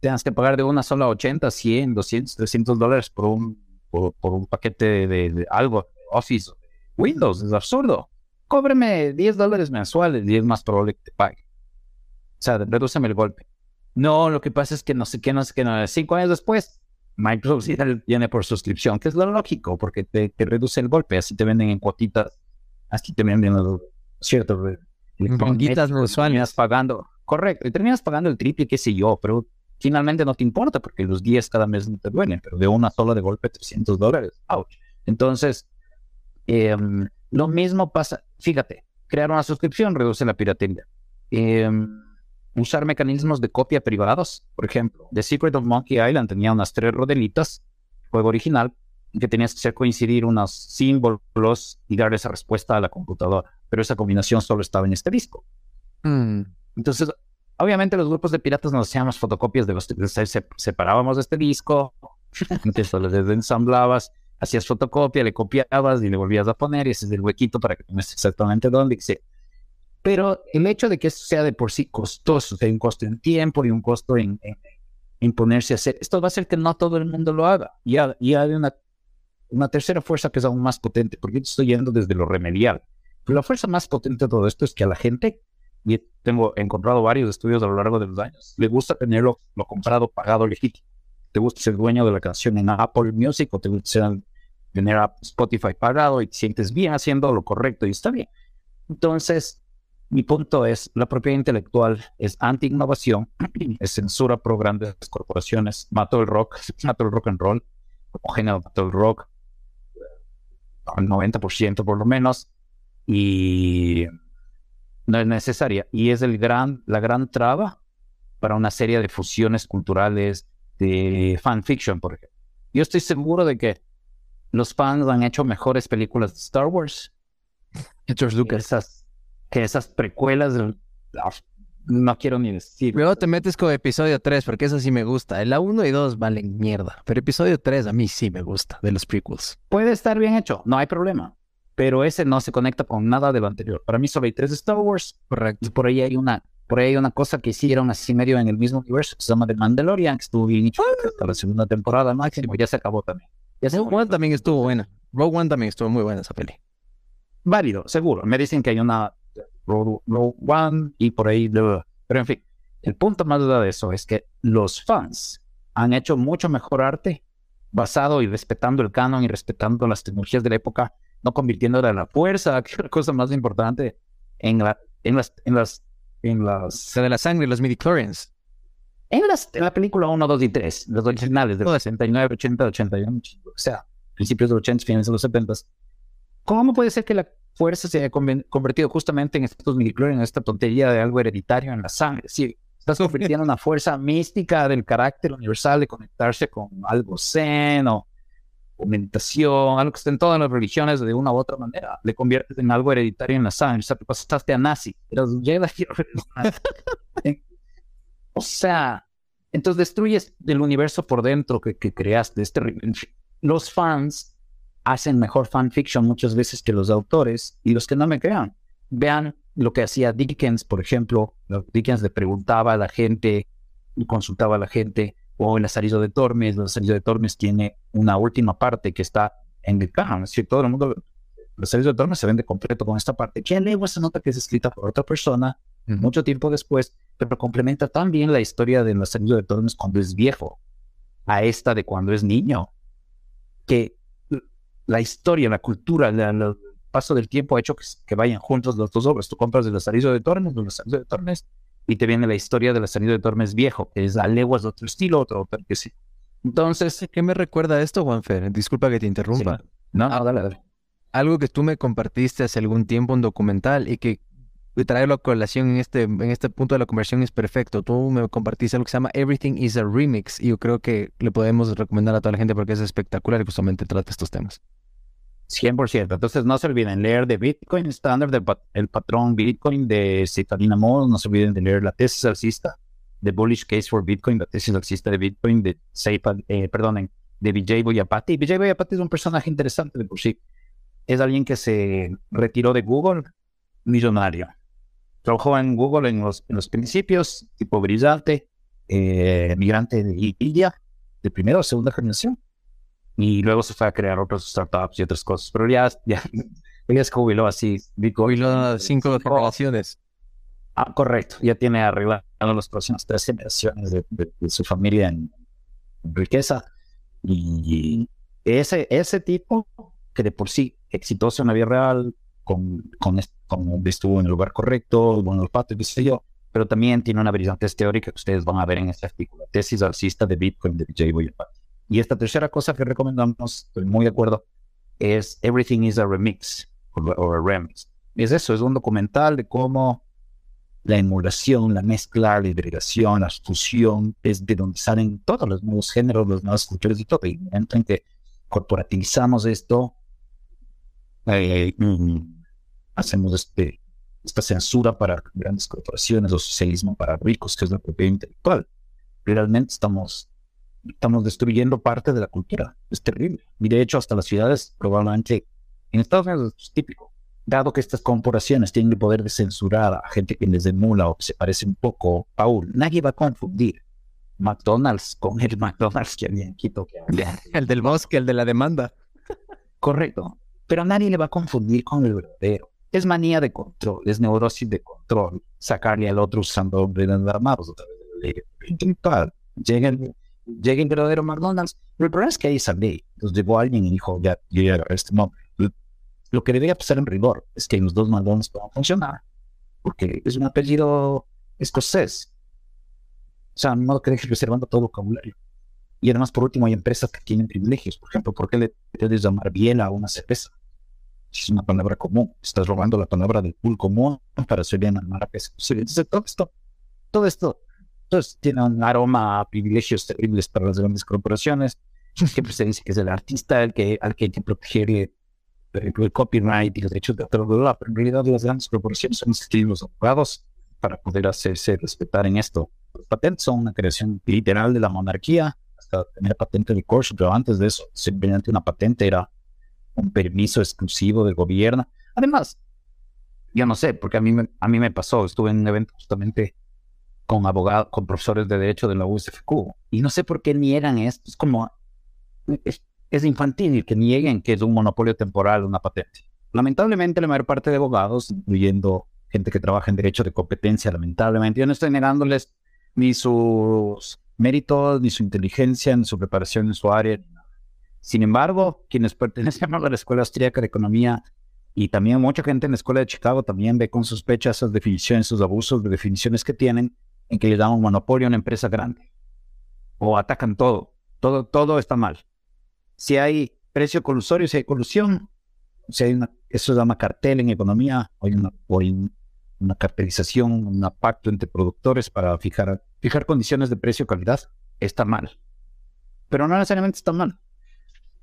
C: tengas que pagar de una sola 80, 100, 200, 300 dólares por un, por, un paquete de, algo, Office, Windows? Es absurdo. Cóbreme 10 dólares mensuales y es más probable que te pague. O sea, redúceme el golpe. No, lo que pasa es que no sé qué, no sé qué, no, cinco años después, Microsoft sí viene por suscripción, que es lo lógico, porque te, te reduce el golpe, así te venden en cuotitas, así te venden, ¿cierto?
A: Bonguitas
C: electrodomésticos, terminas pagando, correcto, y terminas pagando el triple, qué sé yo, pero finalmente no te importa, porque los 10 cada mes no te duelen, pero de una sola de golpe 300 dólares, ouch. Entonces, em, lo mismo pasa, fíjate, crear una suscripción reduce la piratería. Em, usar mecanismos de copia privados. Por ejemplo, The Secret of Monkey Island tenía unas tres rodelitas, juego original, que tenías que hacer coincidir unos símbolos y dar esa respuesta a la computadora. Pero esa combinación solo estaba en este disco.
A: Mm,
C: Entonces, obviamente los grupos de piratas nos hacíamos fotocopias de los... se- se- separábamos de este disco, entonces lo desensamblabas, hacías fotocopia, le copiabas y le volvías a poner y ese es el huequito para que tengas exactamente dónde. y se- Pero el hecho de que esto sea de por sí costoso, sea, un costo en tiempo y un costo en, en- imponerse a hacer. Esto va a hacer que no todo el mundo lo haga. Y, ha- y hay una, tercera fuerza que es aún más potente, porque yo estoy yendo desde lo remedial. Pero la fuerza más potente de todo esto es que a la gente, y tengo encontrado varios estudios a lo largo de los años, le gusta tenerlo lo comprado, pagado, legítimo. Te gusta ser dueño de la canción en Apple Music o te gusta tener Spotify pagado y te sientes bien haciendo lo correcto y está bien. Entonces, mi punto es, la propiedad intelectual es anti-innovación, es censura pro grandes corporaciones, mató el rock, mató el rock and roll, como género mató el rock, al 90% por lo menos, y no es necesaria. Y es el gran, la gran traba para una serie de fusiones culturales de fanfiction, por ejemplo. Yo estoy seguro de que los fans han hecho mejores películas de Star Wars
A: George Lucas.
C: esas, que esas precuelas ah, no quiero ni decir.
A: Luego te metes con episodio 3, porque eso sí me gusta. La 1 y 2 valen mierda. Pero episodio 3 a mí sí me gusta, de los prequels.
C: Puede estar bien hecho, no hay problema. Pero ese no se conecta con nada de lo anterior. Para mí solo hay tres de Star Wars
A: Correcto.
C: y por ahí hay una, por ahí hay una cosa que hicieron así medio en el mismo universo que se llama The Mandalorian, que estuvo bien hecho hasta la segunda temporada máximo, ya se acabó también. Ya se
A: Rogue One también estuvo buena. Rogue One también estuvo muy buena esa peli.
C: válido, seguro. Me dicen que hay una Rogue, Rogue One y por ahí, bla, bla. pero en fin, el punto más de eso es que los fans han hecho mucho mejor arte basado y respetando el canon y respetando las tecnologías de la época, no convirtiéndola en la fuerza, que es la cosa más importante en, la, en las, en las, en las,
A: La de la sangre, los midichlorians.
C: en las, en la película 1, 2 y 3, los originales de
A: Todas.
C: 69, 80, 81, o sea, principios de los 80, finales de los 70. ¿Cómo puede ser que la fuerza se conven- convertido justamente en estos midichlorians, en esta tontería de algo hereditario en la sangre? Sí, estás convirtiendo en una fuerza mística del carácter universal de conectarse con algo zen o, meditación, algo que está en todas las religiones de una u otra manera. Le conviertes en algo hereditario en la sangre. O sea, te pasaste a nazi. Eras Jedi o sea, entonces destruyes el universo por dentro que, que creaste. Es terrible. En fin, Los fans hacen mejor fanfiction muchas veces que los autores y los que no me crean. Vean lo que hacía Dickens, por ejemplo. Dickens le preguntaba a la gente y consultaba a la gente. O el Lazarillo de Tormes. El Lazarillo de Tormes tiene una última parte que está en el canon. Es decir, todo el mundo. El Lazarillo de Tormes se vende completo con esta parte. ¿Quién lee esa nota que es escrita por otra persona mucho tiempo después, pero complementa tan bien la historia de Lazarillo de Tormes cuando es viejo a esta de cuando es niño, que la historia, la cultura, la- la- el paso del tiempo ha hecho que, que vayan juntos las dos obras. Tú compras el Lazarillo de Tormes, el Lazarillo de Tormes, y te viene la historia del Lazarillo de Tormes viejo, que es a leguas de otro estilo, otro autor que sí. Entonces,
A: ¿Qué me recuerda esto, Juanfer? Disculpa que te interrumpa.
C: sí. no, no, dale, dale.
A: Algo que tú me compartiste hace algún tiempo, un documental, y que traerlo a colación en este, en este punto de la conversión es perfecto. Tú me compartiste algo que se llama Everything is a Remix, y yo creo que le podemos recomendar a toda la gente porque es espectacular y justamente trata estos temas.
C: 100%. Entonces, no se olviden leer de Bitcoin Standard, el patrón Bitcoin de Citalina Moll. No se olviden de leer la tesis alcista de Bullish Case for Bitcoin, la tesis alcista de Bitcoin de Seifa, eh, perdonen, de Vijay Boyapati. Vijay Boyapati es un personaje interesante de por sí. Es alguien que se retiró de Google, millonario. Trabajó en Google en los, en los principios, tipo brillante, eh, migrante de India, de primera o segunda generación y luego se fue a crear otras startups y otras cosas, pero ya, ya, ya se jubiló así.
A: Lo cinco generaciones.
C: Ah, correcto, ya tiene arreglado las próximas tres generaciones de, de- de su familia en, en riqueza. Y ese, ese tipo, que de por sí exitoso en la vida real, con, con, con- estuvo en el lugar correcto, bueno, el pato, qué sé yo, pero también tiene una brillantez teórica que ustedes van a ver en este artículo, tesis alcista de Bitcoin de Vijay Boyapati. Y esta tercera cosa que recomendamos, estoy muy de acuerdo, es Everything is a Remix o, a Remix. Es eso, es un documental de cómo la emulación, la mezcla, la hibridación, la fusión, es de donde salen todos los nuevos géneros, las nuevas culturas y todo. Y en que corporativizamos esto, eh, hacemos este, esta censura para grandes corporaciones o socialismo para ricos, que es la propiedad intelectual. Realmente estamos, estamos destruyendo parte de la cultura. Es terrible. Y de hecho, hasta las ciudades, probablemente, en Estados Unidos es típico dado que estas corporaciones tienen el poder de censurar a gente que les emula o que se parece un poco, Paul, nadie va a confundir McDonald's con el McDonald's que había en Quito. que había-
A: El del bosque, el de la demanda.
C: Correcto. Pero nadie le va a confundir con el verdadero. Es manía de control, es neurosis de control. Sacarle al otro usando hombres armados otra vez intelectual. Llega el, llega el verdadero McDonald's. Pero el problema es que esa ley. Entonces llegó alguien y dijo, ya, yo ya este nombre. Lo que debería pasar en rigor es que los dos McDonald's puedan funcionar. Porque es un apellido escocés. O sea, no que reservando todo vocabulario. Y además, por último, hay empresas que tienen privilegios. Por ejemplo, ¿por qué le puedes llamar biela a una cerveza? Es una palabra común, estás robando la palabra del pool común para una marca exclusiva. Entonces, todo esto, todo esto, entonces, tiene un aroma a privilegios terribles para las grandes corporaciones. Se dice que es el artista el que, al que hay que proteger eh, el, copyright y los derechos de autor, pero en realidad las grandes corporaciones son los que abogados para poder hacerse respetar en esto. Los patentes son una creación literal de la monarquía, hasta tener patente de Porsche, pero antes de eso, simplemente una patente era un permiso exclusivo del gobierno. Además, yo no sé, porque a mí me, a mí me pasó, estuve en un evento justamente con abogados, con profesores de derecho de la USFQ, y no sé por qué niegan esto, es como, es, es infantil que nieguen que es un monopolio temporal una patente. Lamentablemente la mayor parte de abogados, incluyendo gente que trabaja en derecho de competencia, lamentablemente, yo no estoy negándoles ni sus méritos, ni su inteligencia, ni su preparación en su área. Sin embargo, quienes pertenecen a la Escuela Austríaca de Economía y también mucha gente en la Escuela de Chicago también ve con sospecha esas definiciones, esos abusos de definiciones que tienen en que le dan un monopolio a una empresa grande. O atacan todo. Todo, todo está mal. Si hay precio colusorio, si hay colusión, si hay una, eso se llama cartel en economía, o hay una, o una cartelización, un pacto entre productores para fijar, fijar condiciones de precio-calidad, está mal. Pero no necesariamente está mal.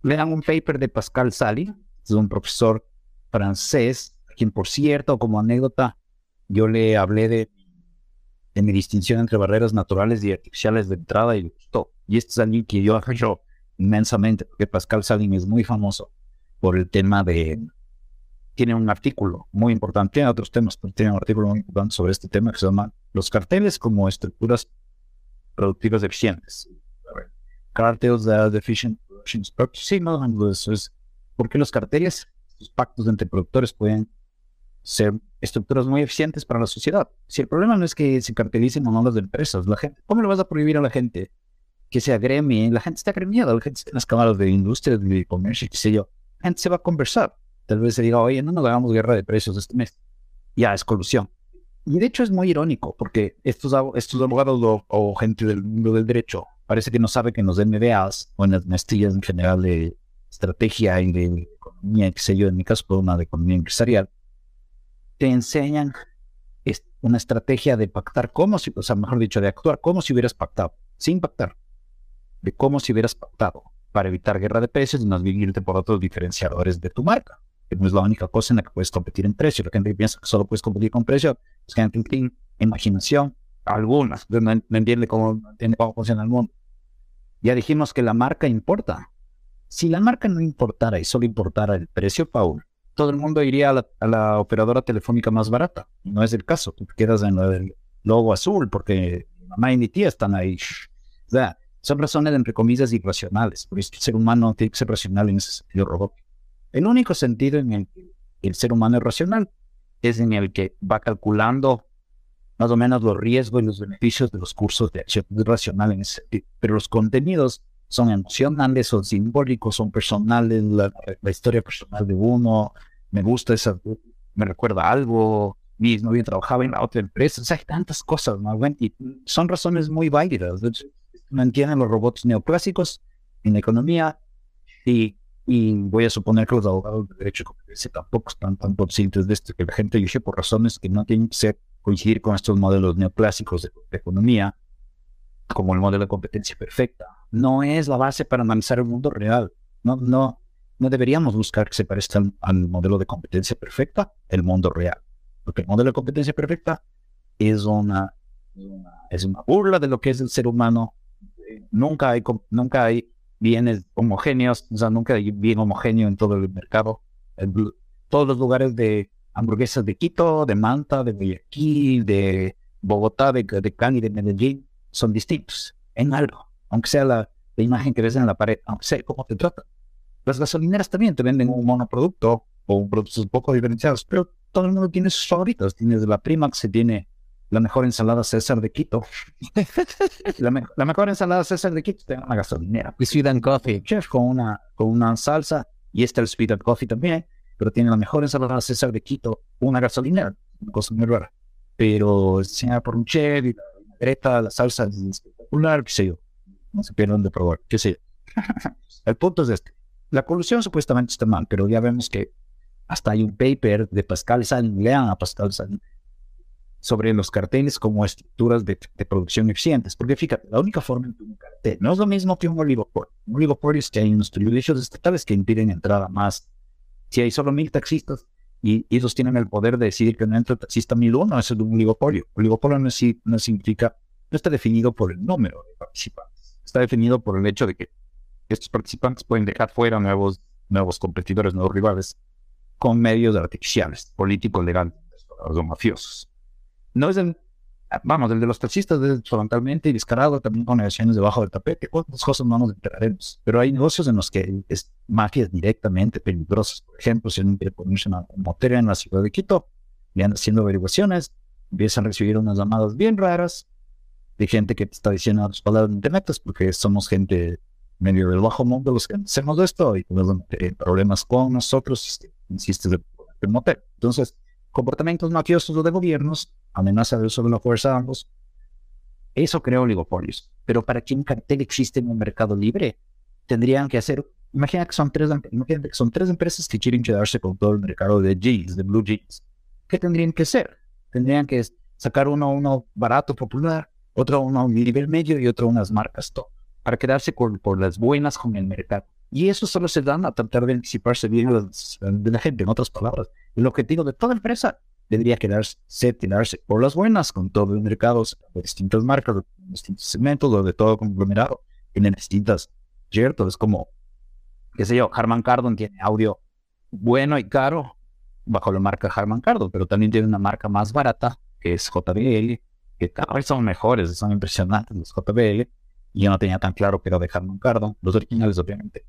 C: Lean un paper de Pascal Sally, es un profesor francés, quien por cierto, como anécdota, yo le hablé de, mi distinción entre barreras naturales y artificiales de entrada y le gustó. Y este es alguien que yo apoyo inmensamente, porque Pascal Salin es muy famoso por el tema de... Tiene un artículo muy importante, tiene otros temas, pero tiene un artículo muy importante sobre este tema que se llama Los carteles como estructuras productivas eficientes. Cartels that efficient no, no, eso es porque los carteles, los pactos entre productores pueden ser estructuras muy eficientes para la sociedad. Si el problema no es que se cartelicen o no las empresas, la gente, ¿cómo le vas a prohibir a la gente que se agremie? La gente está agremiada, la gente está en las cámaras de industria, de comercio, qué sé yo. La gente se va a conversar. Tal vez se diga, oye, no nos hagamos guerra de precios este mes. Ya, es colusión. Y de hecho es muy irónico, porque estos, estos abogados o, o gente del mundo del derecho parece que no sabe que en los MBAs o en las maestrías en general de estrategia y de economía, qué sé yo, en mi caso, por una de economía empresarial, te enseñan una estrategia de pactar como si, o sea, mejor dicho, de actuar como si hubieras pactado, sin pactar, de cómo si hubieras pactado para evitar guerra de precios y no irte por otros diferenciadores de tu marca, que no es la única cosa en la que puedes competir en precio. La gente que piensa que solo puedes competir con precio, es que tiene imaginación, algunas, no, no entiende cómo, no entiende cómo funciona el mundo. Ya dijimos que la marca importa. Si la marca no importara y solo importara el precio, Paul, todo el mundo iría a la, operadora telefónica más barata. No es el caso. Tú quedas en logo azul porque mamá y mi tía están ahí. Son razones entre comillas irracionales. Por eso el ser humano tiene que ser racional en ese sentido. El único sentido en el que el ser humano es racional es en el que va calculando más o menos los riesgos y los beneficios de los cursos de acción racional en ese sentido. Pero los contenidos son emocionales, son simbólicos, son personales, la, la historia personal de uno, me gusta esa, me recuerda algo, mi novia trabajaba en la otra empresa, o sea, hay tantas cosas, ¿no? Y son razones muy válidas. No entienden los robots neoclásicos en la economía y, y voy a suponer que los abogados de derecho de competencia tampoco están tan conscientes de esto, que la gente elige por razones que no tienen que ser coincidir con estos modelos neoclásicos de, de economía, como el modelo de competencia perfecta. No es la base para analizar el mundo real. No, no, no deberíamos buscar que se parezca al, al modelo de competencia perfecta, el mundo real. Porque el modelo de competencia perfecta es una, es una burla de lo que es el ser humano. Nunca hay, nunca hay bienes homogéneos, o sea, nunca hay bien homogéneo en todo el mercado. El- todos los lugares de hamburguesas de Quito, de Manta, de Guayaquil, de Bogotá, de, de Cali, de Medellín, son distintos. en algo, aunque sea la, la imagen que ves en la pared, aunque sea cómo te tratan. Las gasolineras también te venden un monoproducto o un productos poco diferenciados, pero todo el mundo tiene sus favoritos. Tienes la prima que se tiene la mejor ensalada César de Quito. la, me- la mejor ensalada César de Quito tiene una gasolinera.
A: Y Sweet and Coffee.
C: Chef con una, con una salsa y está el Sweet and Coffee también, pero tiene la mejor ensalada César de Quito, una gasolinera, una cosa muy rara. Pero es diseñada por un chef y la la salsa es espectacular, qué sé yo. No se pierdan de probar, qué sé yo. el punto es este. La colusión supuestamente está mal, pero ya vemos que hasta hay un paper de Pascal San, lean a Pascal San, sobre los carteles como estructuras de, de producción eficientes. Porque fíjate, la única forma de un cartel no es lo mismo que un oligopolio. Un oligopolio es que hay unos privilegios estatales que impiden entrada más. Si hay solo mil taxistas y, y ellos tienen el poder de decidir que no entra el taxista mil uno, eso es un oligopolio. Oligopolio no, no significa, no está definido por el número de participantes. Está definido por el hecho de que estos participantes pueden dejar fuera nuevos, nuevos competidores, nuevos rivales, con medios artificiales, políticos, legales o mafiosos. No es el, vamos, el de los taxistas es frontalmente descarado también con negociaciones debajo del tapete. Otras cosas no nos enteraremos. Pero hay negocios en los que es mafias directamente peligrosas. Por ejemplo, si alguien quiere ponerse una motera en la ciudad de Quito y anda haciendo averiguaciones, empiezan a recibir unas llamadas bien raras de gente que te está diciendo las palabras en metas porque somos gente medio del bajo mundo los que hacemos esto y podemos meter problemas con nosotros insistes de motel. Entonces, comportamientos mafiosos de gobiernos, amenaza de uso de la fuerza ambos. Eso crea oligopolios. Pero para que un cartel existe en un mercado libre, tendrían que hacer. Imagina que son tres, que son tres empresas que quieren quedarse con todo el mercado de jeans, de blue jeans. ¿Qué tendrían que hacer? Tendrían que sacar uno, uno barato, popular, otro uno a un nivel medio y otro unas marcas top, para quedarse por, por las buenas con el mercado. Y eso solo se dan a tratar de anticiparse bien de la gente, en otras palabras. El objetivo de toda empresa debería quedarse, quedarse por las buenas con todo el mercado, de distintas marcas, de distintos segmentos, o de todo conglomerado, tienen distintas, ¿cierto? Es como, qué sé yo, Harman Kardon tiene audio bueno y caro bajo la marca Harman Kardon, pero también tiene una marca más barata, que es JBL, que cada vez son mejores, son impresionantes los JBL, y yo no tenía tan claro que era de Harman Kardon, los originales obviamente,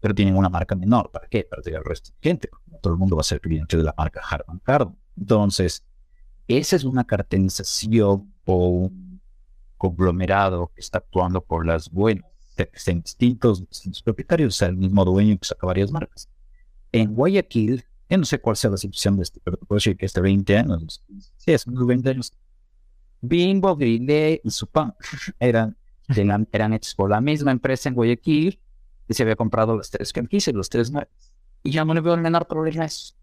C: pero tienen una marca menor, ¿para qué? Para llegar al resto de gente, todo el mundo va a ser cliente de la marca Harman Kardon. Entonces, esa es una cartelización o un conglomerado que está actuando por las buenas, en distintos, distintos propietarios, o sea, el mismo dueño que saca varias marcas. En Guayaquil, yo no sé cuál sea la situación de este, pero puedo decir que este 20 años, sí, unos 20 años, Bimbo, Grillet y Supan eran, eran, eran hechos por la misma empresa en Guayaquil y se había comprado las tres franquicias, los tres marcas. Y ya no le veo el menor problema a eso.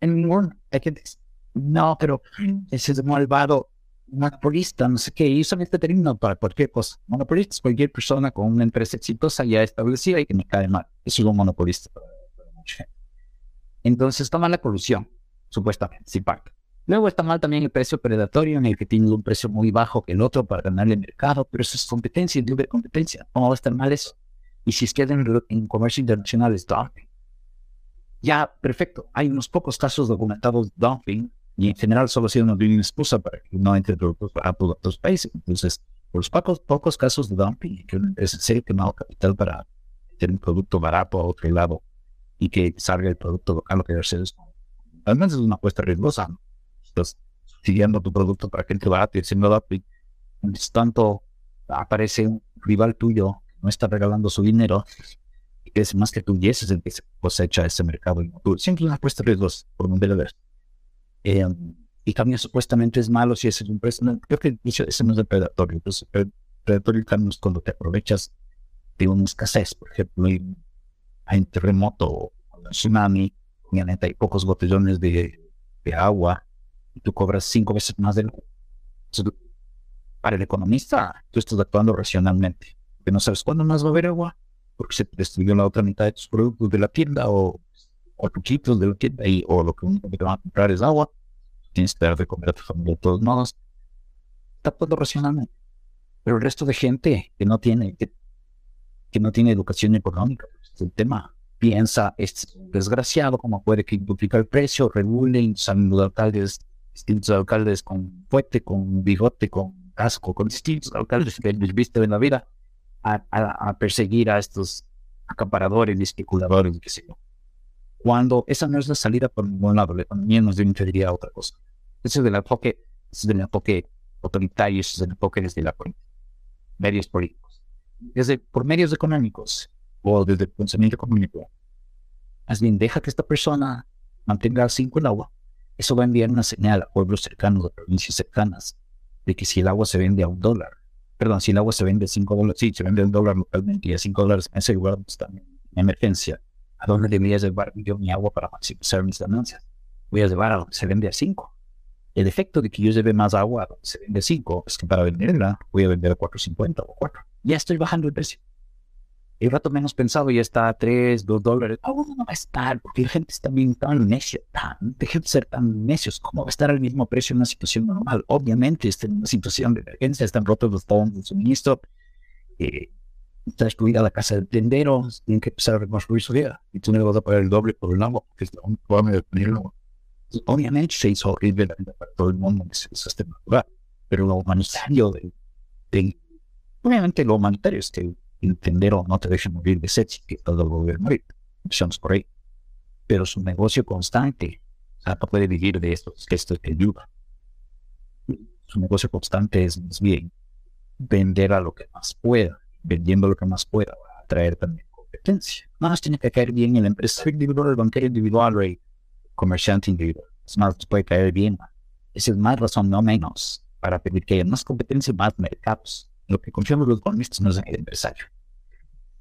C: Hay que dice, no, pero ese es malvado monopolista, no sé qué. Y usan este término para cualquier cosa. Monopolista es cualquier persona con una empresa exitosa ya establecida y que me cae mal. Eso es un monopolista para, para mucha gente. Entonces está mal la colusión, supuestamente, sí parte. Luego está mal también el precio predatorio en el que tiene un precio muy bajo que el otro para ganarle el mercado, pero eso es competencia, libre competencia. ¿Cómo va a estar mal eso? Y si es que en, en comercio internacional es dumping. Ya, perfecto. Hay unos pocos casos documentados de dumping y en general solo ha sido una una excusa para que no entre productos a otros países. Entonces, por los pocos, pocos casos de dumping, que una empresa se ha quemado capital para tener un producto barato a otro lado y que salga el producto local o quedarse al menos es una apuesta riesgosa. ¿no? Estás siguiendo tu producto para que entre barato y haciendo dumping. Mientras tanto, aparece un rival tuyo que no está regalando su dinero y que es más que tú y ese es el que se cosecha ese mercado. Siempre es una apuesta riesgosa, por donde lo. Eh, y también supuestamente es malo si es un. No, creo que ese ese no es el predatorio. Entonces, el predatorio también es cuando te aprovechas de una escasez. Por ejemplo, hay, un terremoto o un tsunami, y neta hay pocos botellones de, de agua y tú cobras cinco veces más de lo Entonces, para el economista, tú estás actuando racionalmente. Que no sabes cuándo más va a haber agua, porque se destruyó la otra mitad de tus productos de la tienda o, o chicos de la tienda y, o lo que te van a comprar es agua. Tienes que dar de comer a tu familia de todos modos. Está actuando racionalmente. Pero el resto de gente que no tiene, que, no tiene educación económica, pues, es el tema piensa, es desgraciado, como puede que duplica el precio, regulen, salen los alcaldes, distintos alcaldes con fuete, con bigote, con casco con distintos alcaldes que les viste en la vida a perseguir a estos acaparadores y especuladores, qué sé yo. Cuando esa no es la salida por ningún lado, la economía nos diría otra cosa. Ese es el enfoque, es el enfoque autoritario, ese es el enfoque desde la medios políticos. Desde por medios económicos o desde el pensamiento económico, más bien deja que esta persona mantenga cinco el agua. Eso va a enviar una señal a pueblos cercanos, a provincias cercanas, de que si el agua se vende a un dólar, perdón, si el agua se vende a cinco dólares, sí, se vende a un dólar localmente y a cinco dólares en ese lugar está en emergencia, ¿a dónde debería llevar yo mi agua para maximizar mis ganancias? Voy a llevar a donde se vende a cinco. El efecto de que yo lleve más agua a donde se vende a cinco es que para venderla voy a vender a 4.50 o 4. Ya estoy bajando el precio. El rato menos pensado ya está a 3, 2 dólares. Bueno, no va a estar, porque la gente está bien tan necia, tan, dejen de ser tan necios. ¿Cómo va a estar al mismo precio en una situación normal? Obviamente está en una situación de emergencia, están rotos los talons de suministro, eh, está destruida la casa del tendero, tienen que empezar a reconstruir su vida. Y tú no le vas a pagar el doble por el agua, porque es única forma de tenerlo. Obviamente se hizo horrible la vida para todo el mundo en ese sistema natural, pero lo humanitario de, de- obviamente lo humanitario es que el tendero no te deje morir de sed, que todo el gobierno morir, empezamos por ahí. Pero su negocio constante, o sea, no puede vivir de esto, que esto te ayuda. Su negocio constante es más bien vender a lo que más pueda, vendiendo lo que más pueda, va a atraer también competencia. Más tiene que caer bien el empresario individual, el banquero individual, el comerciante individual. Es más, puede caer bien. Esa es más razón, no menos, para pedir que haya más competencia, más mercados. Lo que confiamos los economistas no es en el empresario,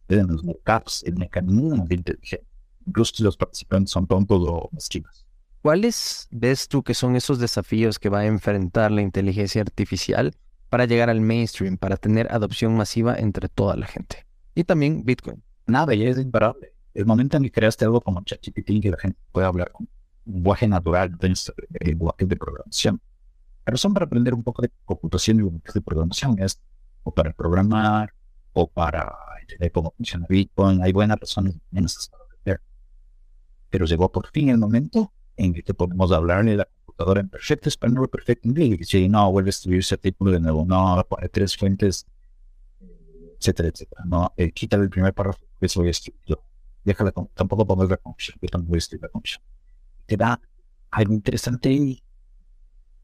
C: es en los mercados, el mecanismo de inteligencia. Incluso si los participantes son tontos o mezquinos.
A: ¿Cuáles ves tú que son esos desafíos que va a enfrentar la inteligencia artificial para llegar al mainstream, para tener adopción masiva entre toda la gente? Y también Bitcoin.
C: nada, ya es imparable. El momento en que creaste algo como ChatGPT, que la gente puede hablar con lenguaje natural, tienes lenguaje de programación. La razón para aprender un poco de computación y lenguaje de programación es o para programar o para entender cómo funciona Bitcoin. Hay buenas razones menos. Pero llegó por fin el momento en que podemos hablarle la computadora en perfecto español, perfecto inglés. Y no, vuelve a escribir ese artículo de nuevo, no, pone tres fuentes etcétera, etcétera. No, eh, quítale el primer párrafo, que eso voy a escribir yo. Déjala con, tampoco pongas la confusión, que tampoco voy a escribir la confusión. Te da algo interesante y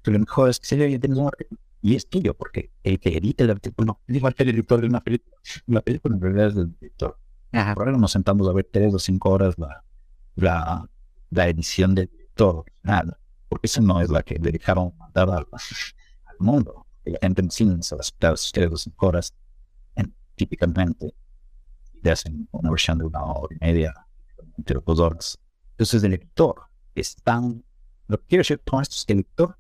C: que lo mejor es que si ya tienes un artículo y es tuyo, porque el que edita el artículo es igual que el editor de una película. La película en realidad es del editor. Por ahora nos sentamos a ver tres o cinco horas la, la, la edición del editor, nada, porque esa no es la que dejaron mandar al, al mundo. La gente en cine se va a aceptar sus tres o cinco horas en- típicamente y hacen una versión de una hora y media, entre dos horas. Entonces el lector es tan, lo que quiero decir con esto es que el lector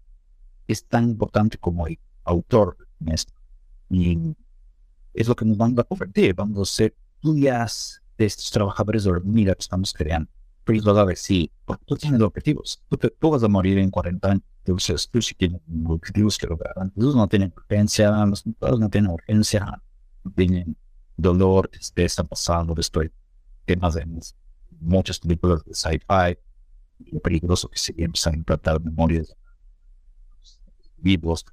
C: es tan importante como el autor en esto. Y es lo que nos vamos a convertir, vamos a ser tuyas de estos trabajadores de hormiga que estamos creando. Pero decir, porque tú tienes objetivos, tú, te- tú vas a morir en 40 años. Entonces, tú sí tienes objetivos que lograr. Ellos no tienen urgencia, los no tienen urgencia, tienen dolor, tristeza, pasado, estoy temas de muchas películas de sci-fi, peligroso que sería empezar a implantar memorias vivos,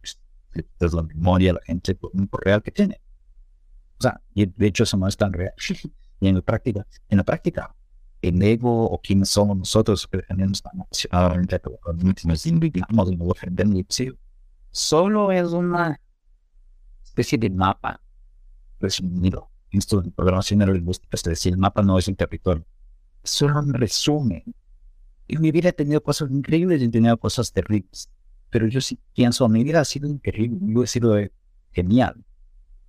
C: es la memoria, la gente real que tiene. O sea, y de hecho eso no es tan real. y en la práctica, en la práctica, el ego o quiénes somos nosotros que tenemos solo es una especie de mapa resumido. Esto de programación neurolingüística es decir, el mapa no es un territorio, solo un resumen. Y mi vida he tenido cosas increíbles y he tenido cosas terribles. Pero yo sí pienso, mi vida ha sido increíble, yo he sido genial.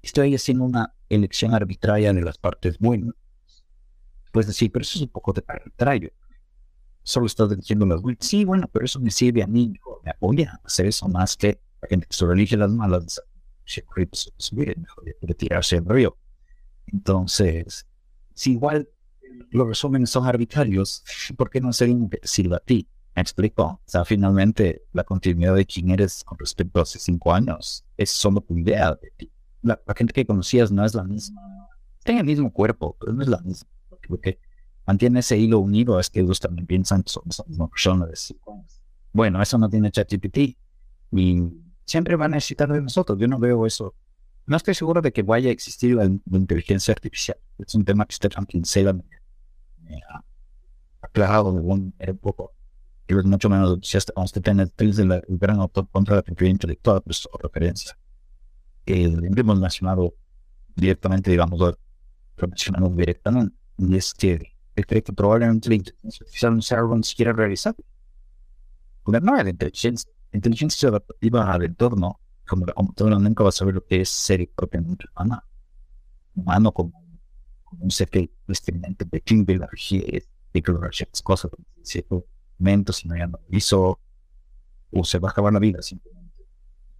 C: Estoy haciendo una elección arbitraria de las partes buenas. Puedes decir, pero eso es un poco de arbitrario. Solo estás diciendo las buenas. Sí, bueno, pero eso me sirve a mí, me apoya a hacer eso más que la gente que solo elige las malas. Se corre, pues, subir, mejor de tirarse el río. Entonces, si igual los resúmenes son arbitrarios, ¿por qué no te sirva a ti? Me explico. O sea, finalmente, la continuidad de quién eres con respecto a hace cinco años es solo tu idea. La, la gente que conocías no es la misma. Tiene el mismo cuerpo, pero no es la misma. Lo que mantiene ese hilo unido es que ellos también piensan que misma persona de. Bueno, eso no tiene ChatGPT. Y siempre van a necesitar de nosotros. Yo no veo eso. No estoy seguro de que vaya a existir la, inteligencia artificial. Es un tema que Stefan Kinsella me, me ha aclarado de un un poco. Y mucho menos entusiasta cuando usted tiene el el gran autor contra la propiedad intelectual, pues o referencia. Que hemos mencionado directamente, digamos, lo mencionamos directamente. Y es que él cree que probablemente la inteligencia artificial no sea algo ni siquiera realizable. Porque no, la inteligencia, inteligencia adaptativa al entorno, como la computadora nunca va a saber lo que es ser propiamente humana. Humano como, como un ser que experimente de Kimber, la rigidez, de que ciertas cosas, ciertos momentos, si no ya no lo hizo, o se va a acabar la vida simplemente.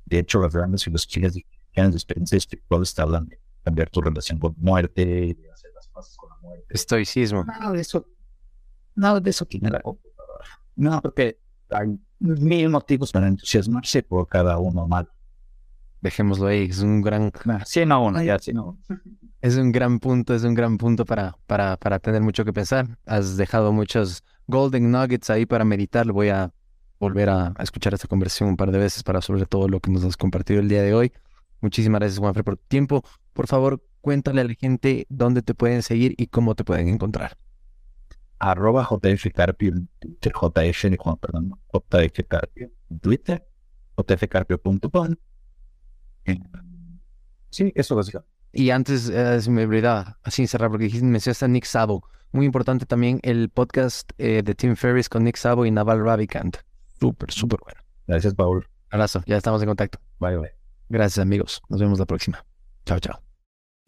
C: De hecho, las grandes filosofías de, experiencias espirituales te hablan de cambiar tu relación con muerte, de hacer las paces con la muerte.
A: Estoicismo.
C: Nada de eso, nada de eso tiene la computadora. No, porque hay mil motivos para entusiasmarse por cada uno mal.
A: Dejémoslo ahí, es un gran,
C: Sí, no, uno, ya, sí, no.
A: es un gran punto, es un gran punto para, para, para tener mucho que pensar. Has dejado muchos golden nuggets ahí para meditar. Voy a volver a, a escuchar esta conversación un par de veces para sobre todo lo que nos has compartido el día de hoy. Muchísimas gracias, Juanfred, por tu tiempo. Por favor, cuéntale a la gente dónde te pueden seguir y cómo te pueden encontrar.
C: Arroba JF Carpio JF, no, perdón, JF Carpio Twitter, jfcarpio.com. Sí, eso básicamente.
A: Y antes, eh, se me olvidaba, así cerrar, porque dijiste, mencionaste a Nick Sabo. Muy importante también el podcast eh, de Tim Ferriss con Nick Sabo y Naval Ravikant. Súper, súper bueno.
C: Gracias, Paul.
A: Abrazo, ya estamos en contacto.
C: Bye, bye.
A: Gracias amigos, nos vemos la próxima. Chao, chao.